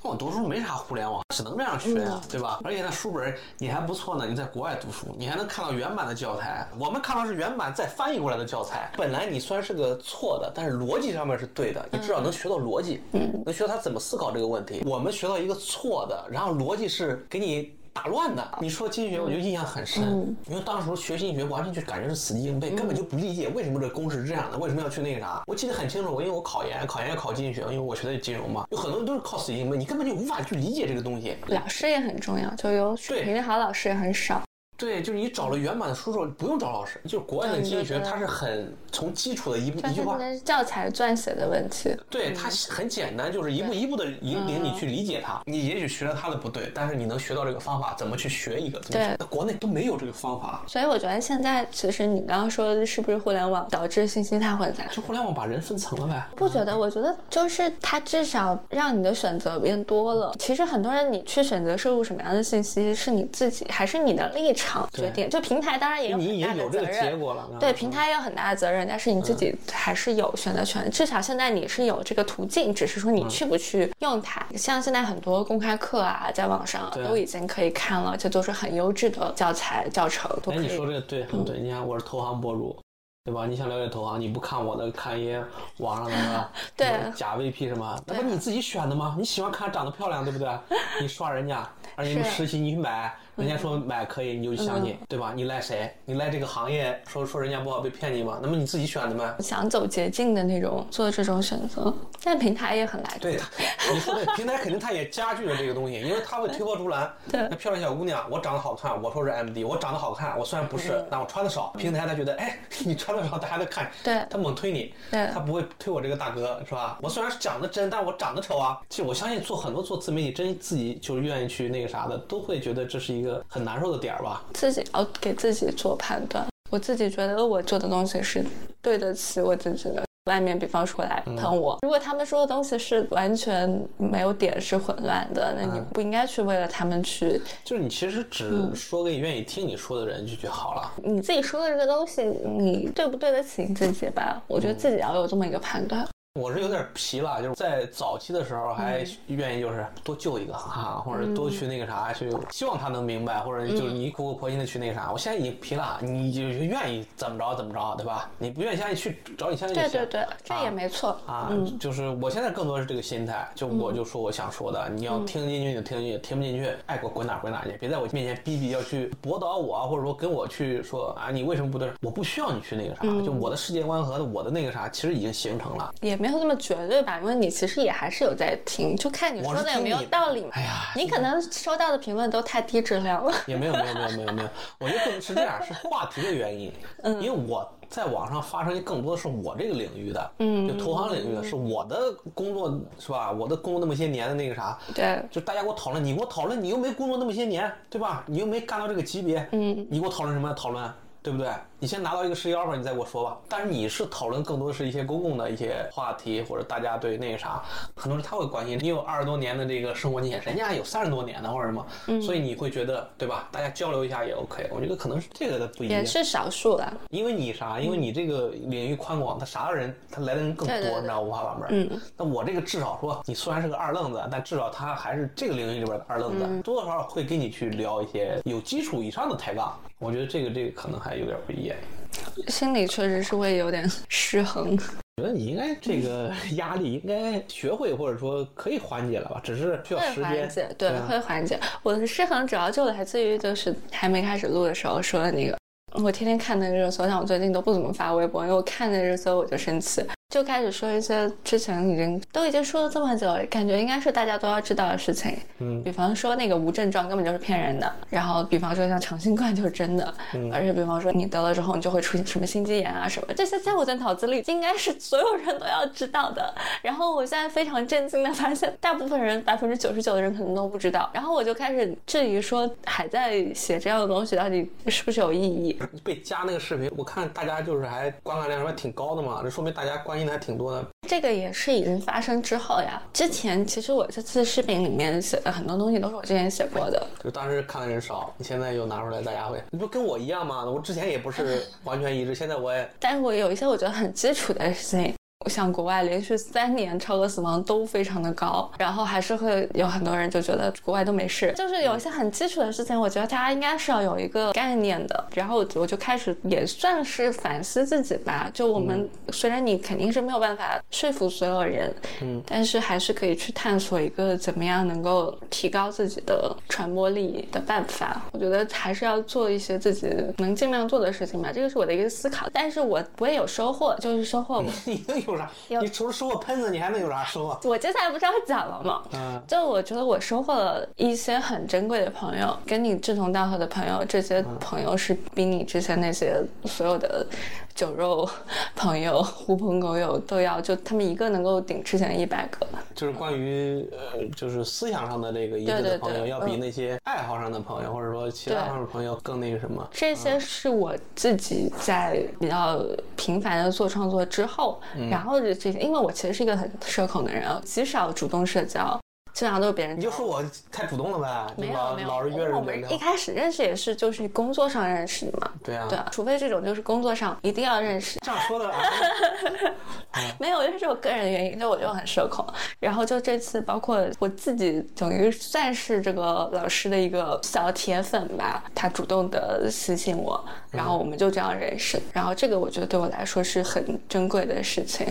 我读书没啥互联网，只能这样学呀，对吧？而且那书本你还不错呢，你在国外读书，你还能看到原版的教材。我们看到是原版再翻译过来的教材，本来你虽然是个错的，但是逻辑上面是对的，你至少能学到逻辑，能学到他怎么思考这个问题。我们学到一个错的，然后逻辑是给你。打乱的，你说经济学，我就印象很深，因为当时学经济学完全就感觉是死记硬背，根本就不理解为什么这公式是这样的，为什么要去那个啥。我记得很清楚，我因为我考研，考研要考经济学，因为我学的是金融嘛，有很多人都是靠死记硬背，你根本就无法去理解这个东西。老师也很重要，就有水平的好老师也很少。对，就是你找了原版的书之后，不用找老师，就是国外的经济学，它是很从基础的一步一句话。教材撰写的问题。对，它很简单，就是一步一步的引领你去理解它。你也许学了它的不对，但是你能学到这个方法，怎么去学一个。对，国内都没有这个方法。所以我觉得现在，其实你刚刚说的是不是互联网导致信息太混杂？就互联网把人分层了呗？不觉得，我觉得就是它至少让你的选择变多了。其实很多人，你去选择摄入什么样的信息，是你自己还是你的立场决定？就。平台当然也有很大的责任，对平台也有很大的责任，但是你自己还是有选择权。至少现在你是有这个途径，只是说你去不去用它。像现在很多公开课啊，在网上都已经可以看了，这都是很优质的教材教程。哎，你说这个对，很对。你看我是投行博主，对吧？你想了解投行，你不看我的，看一些网上那个对假 VP 什么，那不你自己选的吗？你喜欢看长得漂亮，对不对？你刷人家，而且你实习你去买。人家说买可以，你就相信，对吧？你赖谁？你赖这个行业？说说人家不好被骗你吗？那么你自己选的吗？想走捷径的那种，做这种选择，但平台也很来。对，你说的平台肯定它也加剧了这个东西，因为它会推波助澜。对，那漂亮小姑娘，我长得好看，我说是 MD，我长得好看，我虽然不是，但我穿的少，平台他觉得，哎，你穿的少，大家都看，对，他猛推你，对，他不会推我这个大哥，是吧？我虽然讲的真，但我长得丑啊。其实我相信做很多做自媒体，真自己就是愿意去那个啥的，都会觉得这是一个很难受的。点儿吧，自己要给自己做判断。我自己觉得我做的东西是对得起我自己的。外面比方说来喷我，如果他们说的东西是完全没有点是混乱的，那你不应该去为了他们去。就是你其实只说给你愿意听你说的人就就好了。你自己说的这个东西，你对不对得起你自己吧？我觉得自己要有这么一个判断。我是有点皮了，就是在早期的时候还愿意就是多救一个哈，或者多去那个啥去，希望他能明白，或者就是你苦口婆心的去那个啥。我现在已经皮了，你就愿意怎么着怎么着，对吧？你不愿意相信去找你相信就行。对对对，这也没错啊。就是我现在更多是这个心态，就我就说我想说的，你要听进去就听进去，听不进去爱给我滚哪滚哪去，别在我面前逼逼要去驳倒我，或者说跟我去说啊你为什么不对？我不需要你去那个啥，就我的世界观和我的那个啥其实已经形成了。也没有那么绝对吧，因为你其实也还是有在听，就看你说的有没有道理。哎呀，你可能收到的评论都太低质量了。也没有没有没有没有没有，我觉得可能是这样，是话题的原因。嗯，因为我在网上发生的更多的是我这个领域的，嗯，就投行领域的，是我的工作是吧？我的工作那么些年的那个啥，对，就大家给我讨论，你给我讨论，你又没工作那么些年，对吧？你又没干到这个级别，嗯，你给我讨论什么讨论？对不对？你先拿到一个实际 offer，你再给我说吧。但是你是讨论更多的是一些公共的一些话题，或者大家对那个啥，很多人他会关心。你有二十多年的这个生活经验，人家有三十多年的或者什么，所以你会觉得对吧？大家交流一下也 OK。我觉得可能是这个的不一样，也是少数的。因为你啥？因为你这个领域宽广，他啥人他来的人更多，你知道五花八门。嗯。那我这个至少说，你虽然是个二愣子，但至少他还是这个领域里边的二愣子，多多少少会跟你去聊一些有基础以上的抬杠。我觉得这个这个可能还有点不一样，心里确实是会有点失衡。觉得你应该这个 压力应该学会或者说可以缓解了吧，只是需要时间。对，会缓解。我的失衡主要就来自于就是还没开始录的时候说的那个，我天天看那个热搜，像我最近都不怎么发微博，因为我看那热搜我就生气。就开始说一些之前已经都已经说了这么久，感觉应该是大家都要知道的事情。嗯，比方说那个无症状根本就是骗人的，然后比方说像长新冠就是真的，嗯而且比方说你得了之后你就会出现什么心肌炎啊什么，这些在我的脑子里应该是所有人都要知道的。然后我现在非常震惊的发现，大部分人百分之九十九的人可能都不知道。然后我就开始质疑说，还在写这样的东西到底是不是有意义？被加那个视频，我看大家就是还观看量还挺高的嘛，这说明大家关。还挺多的。这个也是已经发生之后呀。之前其实我这次视频里面写的很多东西都是我之前写过的，就当时看的人少，你现在又拿出来，大家会，你不跟我一样吗？我之前也不是完全一致，现在我也，但是我有一些我觉得很基础的事情。像国外连续三年超额死亡都非常的高，然后还是会有很多人就觉得国外都没事，就是有一些很基础的事情，我觉得大家应该是要有一个概念的。然后我就开始也算是反思自己吧。就我们虽然你肯定是没有办法说服所有人，嗯，但是还是可以去探索一个怎么样能够提高自己的传播力的办法。我觉得还是要做一些自己能尽量做的事情吧。这个是我的一个思考，但是我我也有收获，就是收获。有啥？你除了收获喷子，你还能有啥收获？我接下来不是要讲了吗？嗯，就我觉得我收获了一些很珍贵的朋友，跟你志同道合的朋友，这些朋友是比你之前那些所有的。酒肉 朋友、狐朋狗友都要，就他们一个能够顶之前一百个。就是关于呃，就是思想上的这个一致的朋友，要比那些爱好上的朋友，或者说其他方面的朋友更那个什么。这些是我自己在比较频繁的做创作之后，然然后这些，因为我其实是一个很社恐的人，极少主动社交。基本上都是别人。你就说我太主动了呗？没有没有，老是约人。我们一开始认识也是就是工作上认识的嘛。对啊。对啊，除非这种就是工作上一定要认识。这样说的。没有，就是我个人的原因，就我就很社恐。然后就这次，包括我自己，等于算是这个老师的一个小铁粉吧。他主动的私信我，然后我们就这样认识。然后这个我觉得对我来说是很珍贵的事情。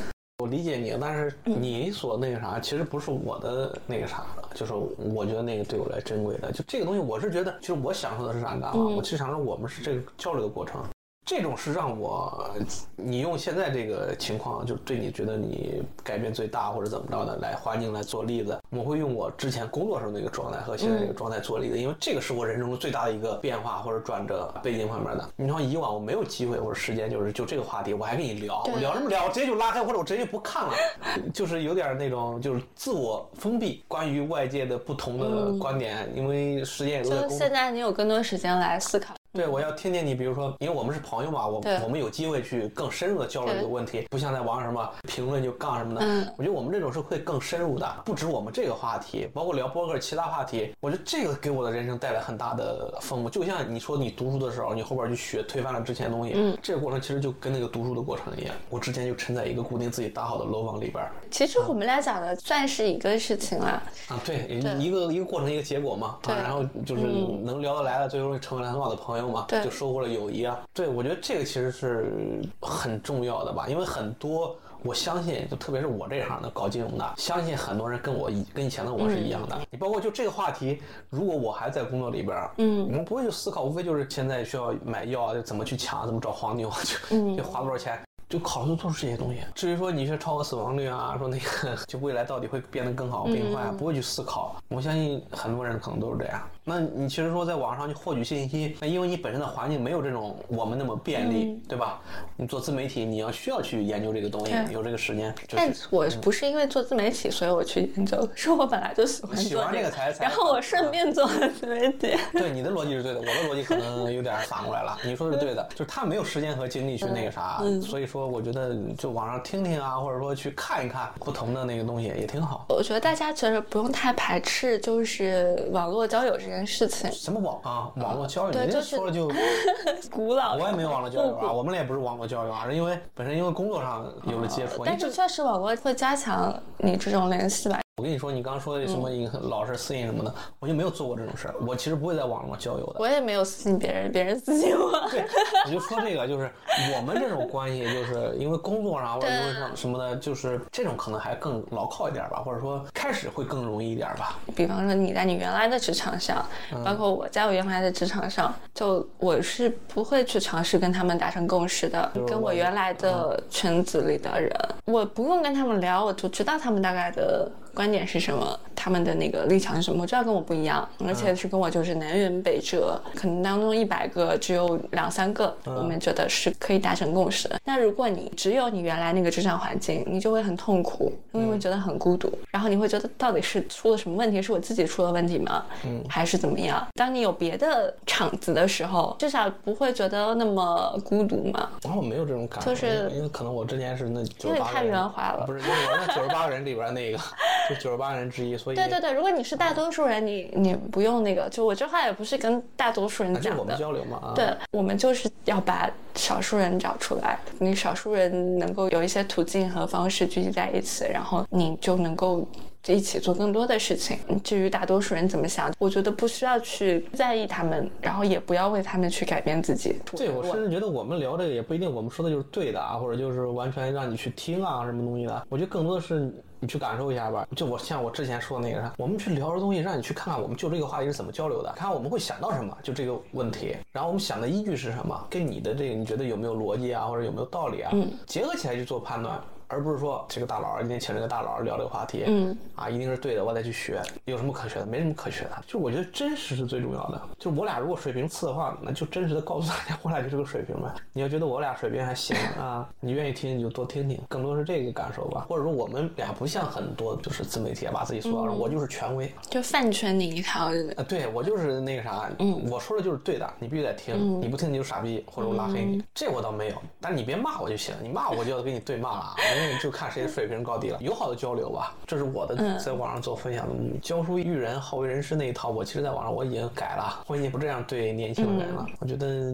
我理解你，但是你所那个啥，其实不是我的那个啥就是我觉得那个对我来珍贵的，就这个东西，我是觉得，其实我享受的是啥，你知道吗？我其实享受我们是这个交流的过程。这种是让我，你用现在这个情况，就对你觉得你改变最大或者怎么着的来环境来做例子。我会用我之前工作时候那个状态和现在这个状态做例子，因为这个是我人生中最大的一个变化或者转折背景方面的。你像以往我没有机会或者时间，就是就这个话题，我还跟你聊，我聊什么聊？我直接就拉开或者我直接就不看了，就是有点那种就是自我封闭，关于外界的不同的观点，因为时间也都在。就现在你有更多时间来思考。对，我要听听你，比如说，因为我们是朋友嘛，我我们有机会去更深入的交流这个问题，不像在网上什么评论就杠什么的。嗯，我觉得我们这种是会更深入的，不止我们这个话题，包括聊播客其他话题，我觉得这个给我的人生带来很大的丰富。就像你说你读书的时候，你后边去学推翻了之前东西，嗯，这个过程其实就跟那个读书的过程一样。我之前就沉在一个固定自己搭好的楼房里边。其实我们俩讲的算是一个事情了。啊，对，一个一个过程一个结果嘛。对。然后就是能聊得来了，最终成为了很好的朋友嘛。对。就收获了。友谊啊，对我觉得这个其实是很重要的吧，因为很多我相信，就特别是我这行的搞金融的，相信很多人跟我以跟以前的我是一样的。你包括就这个话题，如果我还在工作里边，嗯，我们不会去思考，无非就是现在需要买药，就怎么去抢，怎么找黄牛，就就花多少钱。就考虑都是这些东西。至于说你是超额死亡率啊，说那个 就未来到底会变得更好变坏，不会去思考。我相信很多人可能都是这样。那你其实说在网上去获取信息，那因为你本身的环境没有这种我们那么便利，对吧？你做自媒体，你要需要去研究这个东西，有这个时间。但我不是因为做自媒体，所以我去研究，是我本来就喜欢喜欢这个才，然后我顺便做了自媒体。对，你的逻辑是对的，我的逻辑可能有点反过来了。你说的是对的，就是他没有时间和精力去那个啥，所以说我觉得就网上听听啊，或者说去看一看不同的那个东西也挺好。我觉得大家其实不用太排斥，就是网络交友这件事情。什么？网啊，网络交友，你这说了就 古老。我也没有网络交友啊，我们俩也不是网络交友啊，是因为本身因为工作上有了接触。但是确实网络会加强你这种联系吧。我跟你说，你刚刚说的什么老是私信什么的，我就没有做过这种事儿。我其实不会在网络交友的。我也没有私信别人，别人私信我。对，我就说这个，就是我们这种关系，就是因为工作上或者因为什么的，就是这种可能还更牢靠一点吧，或者说开始会更容易一点吧。比方说你在你原来的职场上，包括我在我原来的职场上，就我是不会去尝试跟他们达成共识的。跟我原来的圈子里的人，我不用跟他们聊，我就知道他们大概的。观点是什么？他们的那个立场是什么，我知道跟我不一样，而且是跟我就是南辕北辙，可能当中一百个只有两三个我们觉得是可以达成共识的。那如果你只有你原来那个职场环境，你就会很痛苦，因为会觉得很孤独，然后你会觉得到底是出了什么问题，是我自己出了问题吗？嗯，还是怎么样？当你有别的场子的时候，至少不会觉得那么孤独嘛。然后我没有这种感觉，就是因为可能我之前是那因为太圆滑了，不是因为我那九十八个人里边那个，就九十八人之一，所以对对对，如果你是大多数人，你你不用那个，就我这话也不是跟大多数人讲的，我们交流嘛，对，我们就是要把少数人找出来，你少数人能够有一些途径和方式聚集在一起，然后你就能够。一起做更多的事情。至于大多数人怎么想，我觉得不需要去在意他们，然后也不要为他们去改变自己。对，我甚至觉得我们聊这个也不一定我们说的就是对的啊，或者就是完全让你去听啊什么东西的。我觉得更多的是你去感受一下吧。就我像我之前说的那个啥，我们去聊的东西，让你去看看我们就这个话题是怎么交流的，看我们会想到什么，就这个问题，然后我们想的依据是什么，跟你的这个你觉得有没有逻辑啊，或者有没有道理啊，结合起来去做判断。而不是说这个大佬今天请这个大佬聊这个话题，嗯，啊，一定是对的，我得去学，有什么可学的？没什么可学的。就我觉得真实是最重要的。就我俩如果水平次的话，那就真实的告诉大家，我俩就是个水平呗。你要觉得我俩水平还行啊，你愿意听你就多听听，更多是这个感受吧。或者说我们俩不像很多就是自媒体把自己塑造成我就是权威，就饭圈那一套。啊，对我就是那个啥，嗯，我说的就是对的，你必须得听，你不听你就傻逼，或者我拉黑你。这我倒没有，但是你别骂我就行，你骂我就要跟你对骂了，就看谁。水平高低了，友好的交流吧，这是我的在网上做分享的。教书育人，好为人师那一套，我其实在网上我已经改了，我已经不这样对年轻人了。我觉得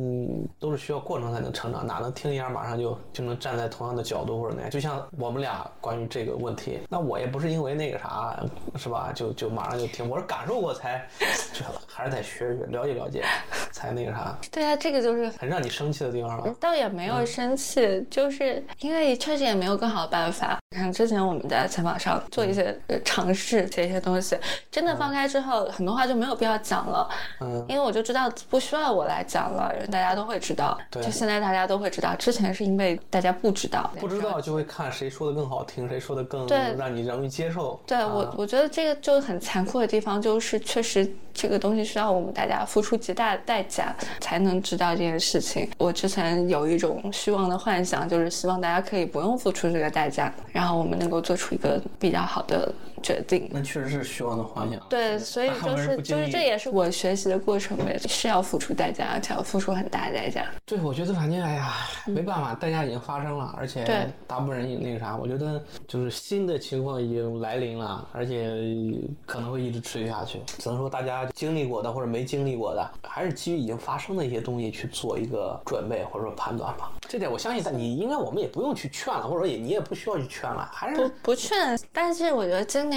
都是需要过程才能成长，哪能听一下马上就就能站在同样的角度或者那样？就像我们俩关于这个问题，那我也不是因为那个啥，是吧？就就马上就听，我是感受过才，还是得学学了解了解，才那个啥。对啊，这个就是很让你生气的地方了？倒也没有生气，就是因为确实也没有更好好办法。看之前我们在采访上做一些尝试，写一些东西，真的放开之后，很多话就没有必要讲了。嗯，因为我就知道不需要我来讲了，大家都会知道。对，就现在大家都会知道。之前是因为大家不知道，不知道就会看谁说的更好听，谁说的更让你容易接受。对我，我觉得这个就很残酷的地方，就是确实这个东西需要我们大家付出极大的代价才能知道这件事情。我之前有一种虚妄的幻想，就是希望大家可以不用付出这个代价，然后。我们能够做出一个比较好的决定，那确实是虚妄的幻想。对，所以就是就是这也是我学习的过程呗，是要付出代价，而且要付出很大的代价。对，我觉得反正哎呀，没办法，代价已经发生了，而且大部分人也那个啥，我觉得就是新的情况已经来临了，而且可能会一直持续下去。只能说大家经历过的或者没经历过的，还是基于已经发生的一些东西去做一个准备或者说判断吧。这点我相信，但你应该我们也不用去劝了，或者说也你也不需要去劝了。还是不不劝，但是我觉得今年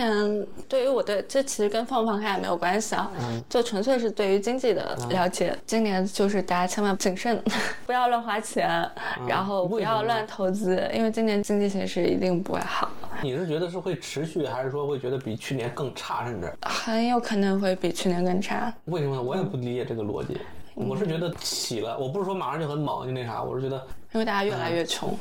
对于我对这其实跟放不放开也没有关系啊，就纯粹是对于经济的了解。今年就是大家千万谨慎，不要乱花钱，然后不要乱投资，因为今年经济形势一定不会好。你是觉得是会持续，还是说会觉得比去年更差，甚至很有可能会比去年更差？为什么？我也不理解这个逻辑。我是觉得起了，我不是说马上就很猛就那啥，我是觉得因为大家越来越穷。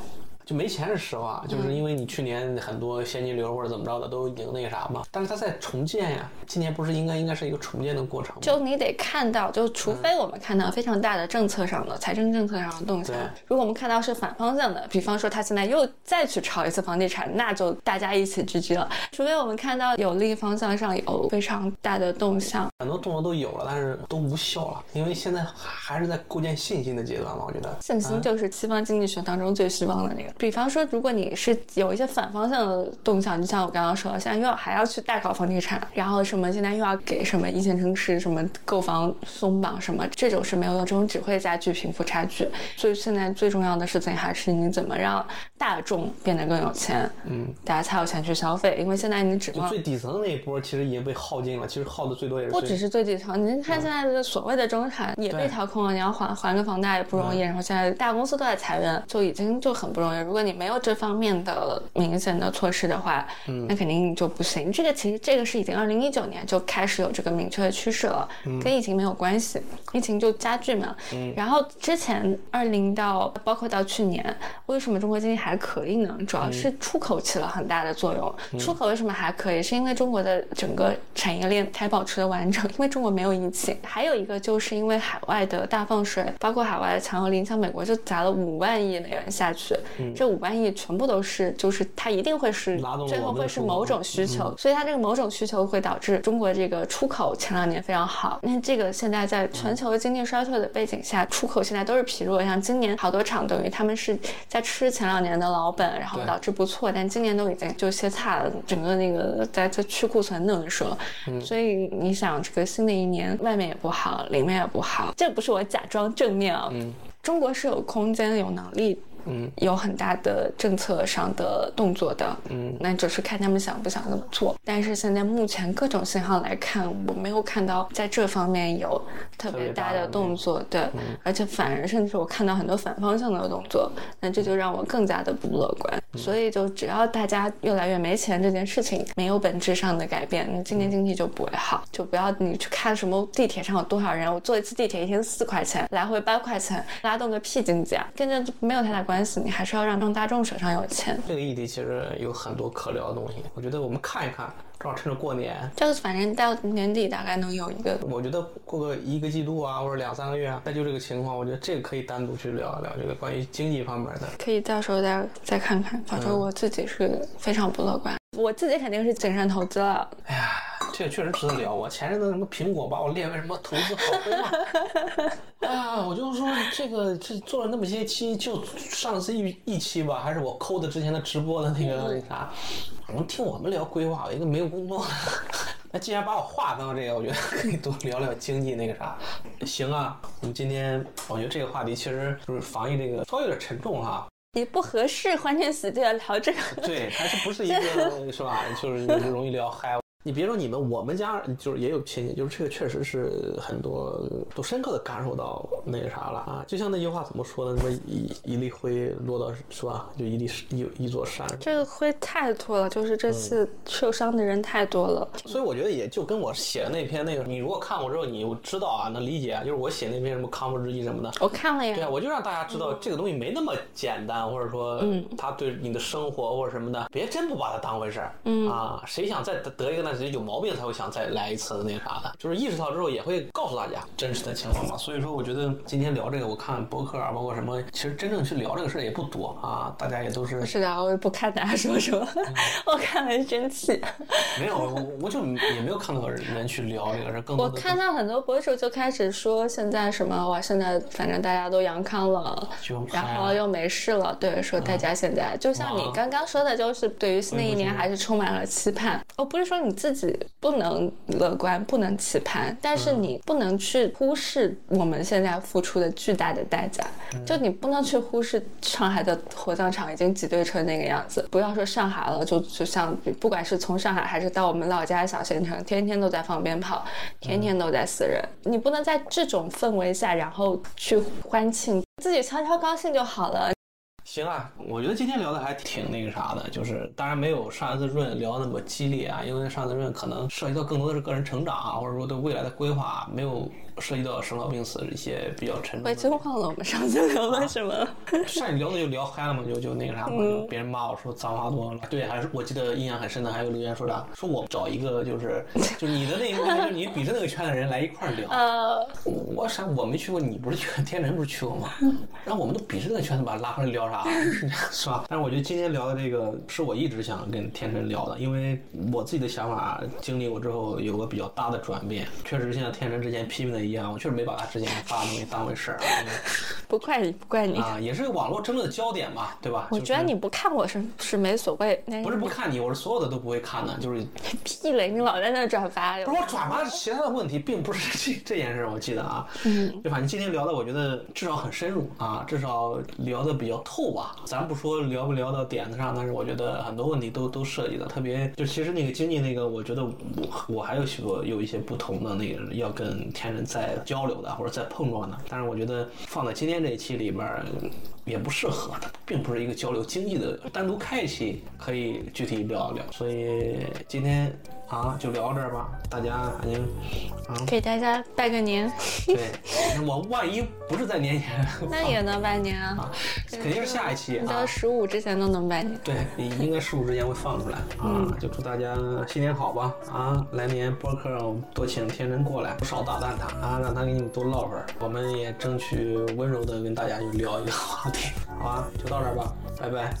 就没钱是实话，就是因为你去年很多现金流或者怎么着的都已经那个啥嘛，但是它在重建呀，今年不是应该应该是一个重建的过程吗？就你得看到，就除非我们看到非常大的政策上的财政政策上的动向，如果我们看到是反方向的，比方说他现在又再去炒一次房地产，那就大家一起狙击了。除非我们看到有利方向上有非常大的动向，很多动作都有了，但是都无效了，因为现在还是在构建信心的阶段嘛，我觉得。信心就是西方经济学当中最希望的那个。比方说，如果你你是有一些反方向的动向，就像我刚刚说的，现在又要还要去大搞房地产，然后什么现在又要给什么一线城市什么购房松绑什么，这种是没有用，这种只会加剧贫富差距。所以现在最重要的事情还是你怎么让大众变得更有钱，嗯，大家才有钱去消费。因为现在你指望最底层的那一波其实已经被耗尽了，其实耗的最多也是不只是最底层，您看现在的所谓的中产也被调控了，你要还还个房贷也不容易，然后现在大公司都在裁员，就已经就很不容易。如果你没有这方面的明显的措施的话，嗯，那肯定就不行。这个其实这个是已经二零一九年就开始有这个明确的趋势了，跟疫情没有关系，疫情就加剧嘛。嗯，然后之前二零到包括到去年，为什么中国经济还可以呢？主要是出口起了很大的作用。出口为什么还可以？是因为中国的整个产业链还保持的完整，因为中国没有疫情。还有一个就是因为海外的大放水，包括海外的强有力，像美国就砸了五万亿美元下去，这五万亿全部都是，就是它一定会是最后会是某种需求，所以它这个某种需求会导致中国这个出口前两年非常好。那这个现在在全球经济衰退的背景下，出口现在都是疲弱，像今年好多厂等于他们是在吃前两年的老本，然后导致不错，但今年都已经就歇菜了，整个那个在在去库存等说，所以你想这个新的一年外面也不好，里面也不好，这不是我假装正面啊，中国是有空间有能力。嗯，有很大的政策上的动作的，嗯，那只是看他们想不想这么做。但是现在目前各种信号来看，我没有看到在这方面有特别大的动作，对，而且反而甚至我看到很多反方向的动作，那这就让我更加的不乐观。所以就只要大家越来越没钱这件事情没有本质上的改变，那今年经济就不会好。就不要你去看什么地铁上有多少人，我坐一次地铁一天四块钱，来回八块钱，拉动个屁经济啊，跟这没有太大关。你还是要让大众手上有钱。这个议题其实有很多可聊的东西，我觉得我们看一看，正好趁着过年，这个反正到年底大概能有一个。我觉得过个一个季度啊，或者两三个月啊，再就这个情况，我觉得这个可以单独去聊一聊这个关于经济方面的。可以到时候再再看看，反正我自己是非常不乐观，我自己肯定是谨慎投资了。哎呀。这确实值得聊。我前阵子什么苹果把我列为什么投资好规划，哎呀，我就说这个这做了那么些期，就上次一一期吧，还是我抠的之前的直播的那个那啥，能听我们聊规划，一个没有工作的。那既然把我划分到这个，我觉得可以多聊聊经济那个啥。行啊，我们今天我觉得这个话题其实就是防疫这个稍微有点沉重哈，也不合适，欢天喜地聊这个。对，还是不是一个 是吧？就是容易聊嗨。你别说你们，我们家就是也有亲戚，就是这个确实是很多都深刻的感受到那个啥了啊。就像那句话怎么说的，什么一一粒灰落到是吧，就一粒一一座山。这个灰太多了，就是这次受伤的人太多了。所以我觉得也就跟我写的那篇那个，你如果看过之后，你知道啊，能理解，就是我写那篇什么康复日记什么的。我看了呀。对啊，我就让大家知道这个东西没那么简单，或者说，嗯，他对你的生活或者什么的，别真不把它当回事儿。嗯啊，谁想再得得一个那有毛病才会想再来一次那个啥的，就是意识到之后也会告诉大家真实的情况嘛。所以说，我觉得今天聊这个，我看博客啊，包括什么，其实真正去聊这个事儿也不多啊。大家也都是是的，我也不看大家说什么，我看了生气。没有，我我就也没有看到人去聊这个事。更多我看到很多博主就开始说现在什么哇，现在反正大家都阳康了，然后又没事了。对，说大家现在就像你刚刚说的，就是对于新的一年还是充满了期盼。哦，不是说你自己。不能乐观，不能期盼，但是你不能去忽视我们现在付出的巨大的代价。就你不能去忽视上海的火葬场已经挤兑成那个样子。不要说上海了，就就像不管是从上海还是到我们老家小县城，天天都在放鞭炮，天天都在死人。你不能在这种氛围下，然后去欢庆，自己悄悄高兴就好了。行啊，我觉得今天聊的还挺那个啥的，就是当然没有上一次润聊那么激烈啊，因为上次润可能涉及到更多的是个人成长啊，或者说对未来的规划，没有。涉及到生老病死一些比较沉重。我真忘了我们上次聊了什么。上一聊的就聊嗨了嘛，就就那个啥嘛，别人骂我说脏话多了。对，还是我记得印象很深的，还有留言说啥，说我找一个就是就你的那个就你鄙视那个圈的人来一块聊。呃，我啥我没去过，你不是去天成不是去过吗？然后我们都鄙视那个圈子，把拉回来聊啥，是吧？但是我觉得今天聊的这个是我一直想跟天成聊的，因为我自己的想法经历过之后有个比较大的转变，确实像天成之前批评的。一样，我确实没把他之前发的东西当回事儿。不怪你，不怪你啊，也是网络争论的焦点嘛，对吧？我觉得你不看我是是没所谓。不是不看你，我是所有的都不会看的，就是 屁嘞！你老在那转发。不是我转发其他的问题，并不是这这件事，我记得啊。嗯。就反正今天聊的，我觉得至少很深入啊，至少聊的比较透后吧。咱不说聊不聊到点子上，但是我觉得很多问题都都涉及的，特别就其实那个经济那个，我觉得我我还有许多有一些不同的那个要跟天人在交流的或者在碰撞的，但是我觉得放在今天这一期里面也不适合，的并不是一个交流经济的，单独开一期可以具体聊一聊。所以今天啊就聊到这儿吧大家反正给大家拜个年。对我万一不是在年前那也能拜年啊肯定是下一期到。十五之前都能拜年。对应该十五之前会放出来啊就祝大家新年好吧啊来年博客多请天真过来不少打断他啊让他给你们多唠会儿。我们也争取温柔的跟大家就聊一个话题好吧就到这儿吧拜拜。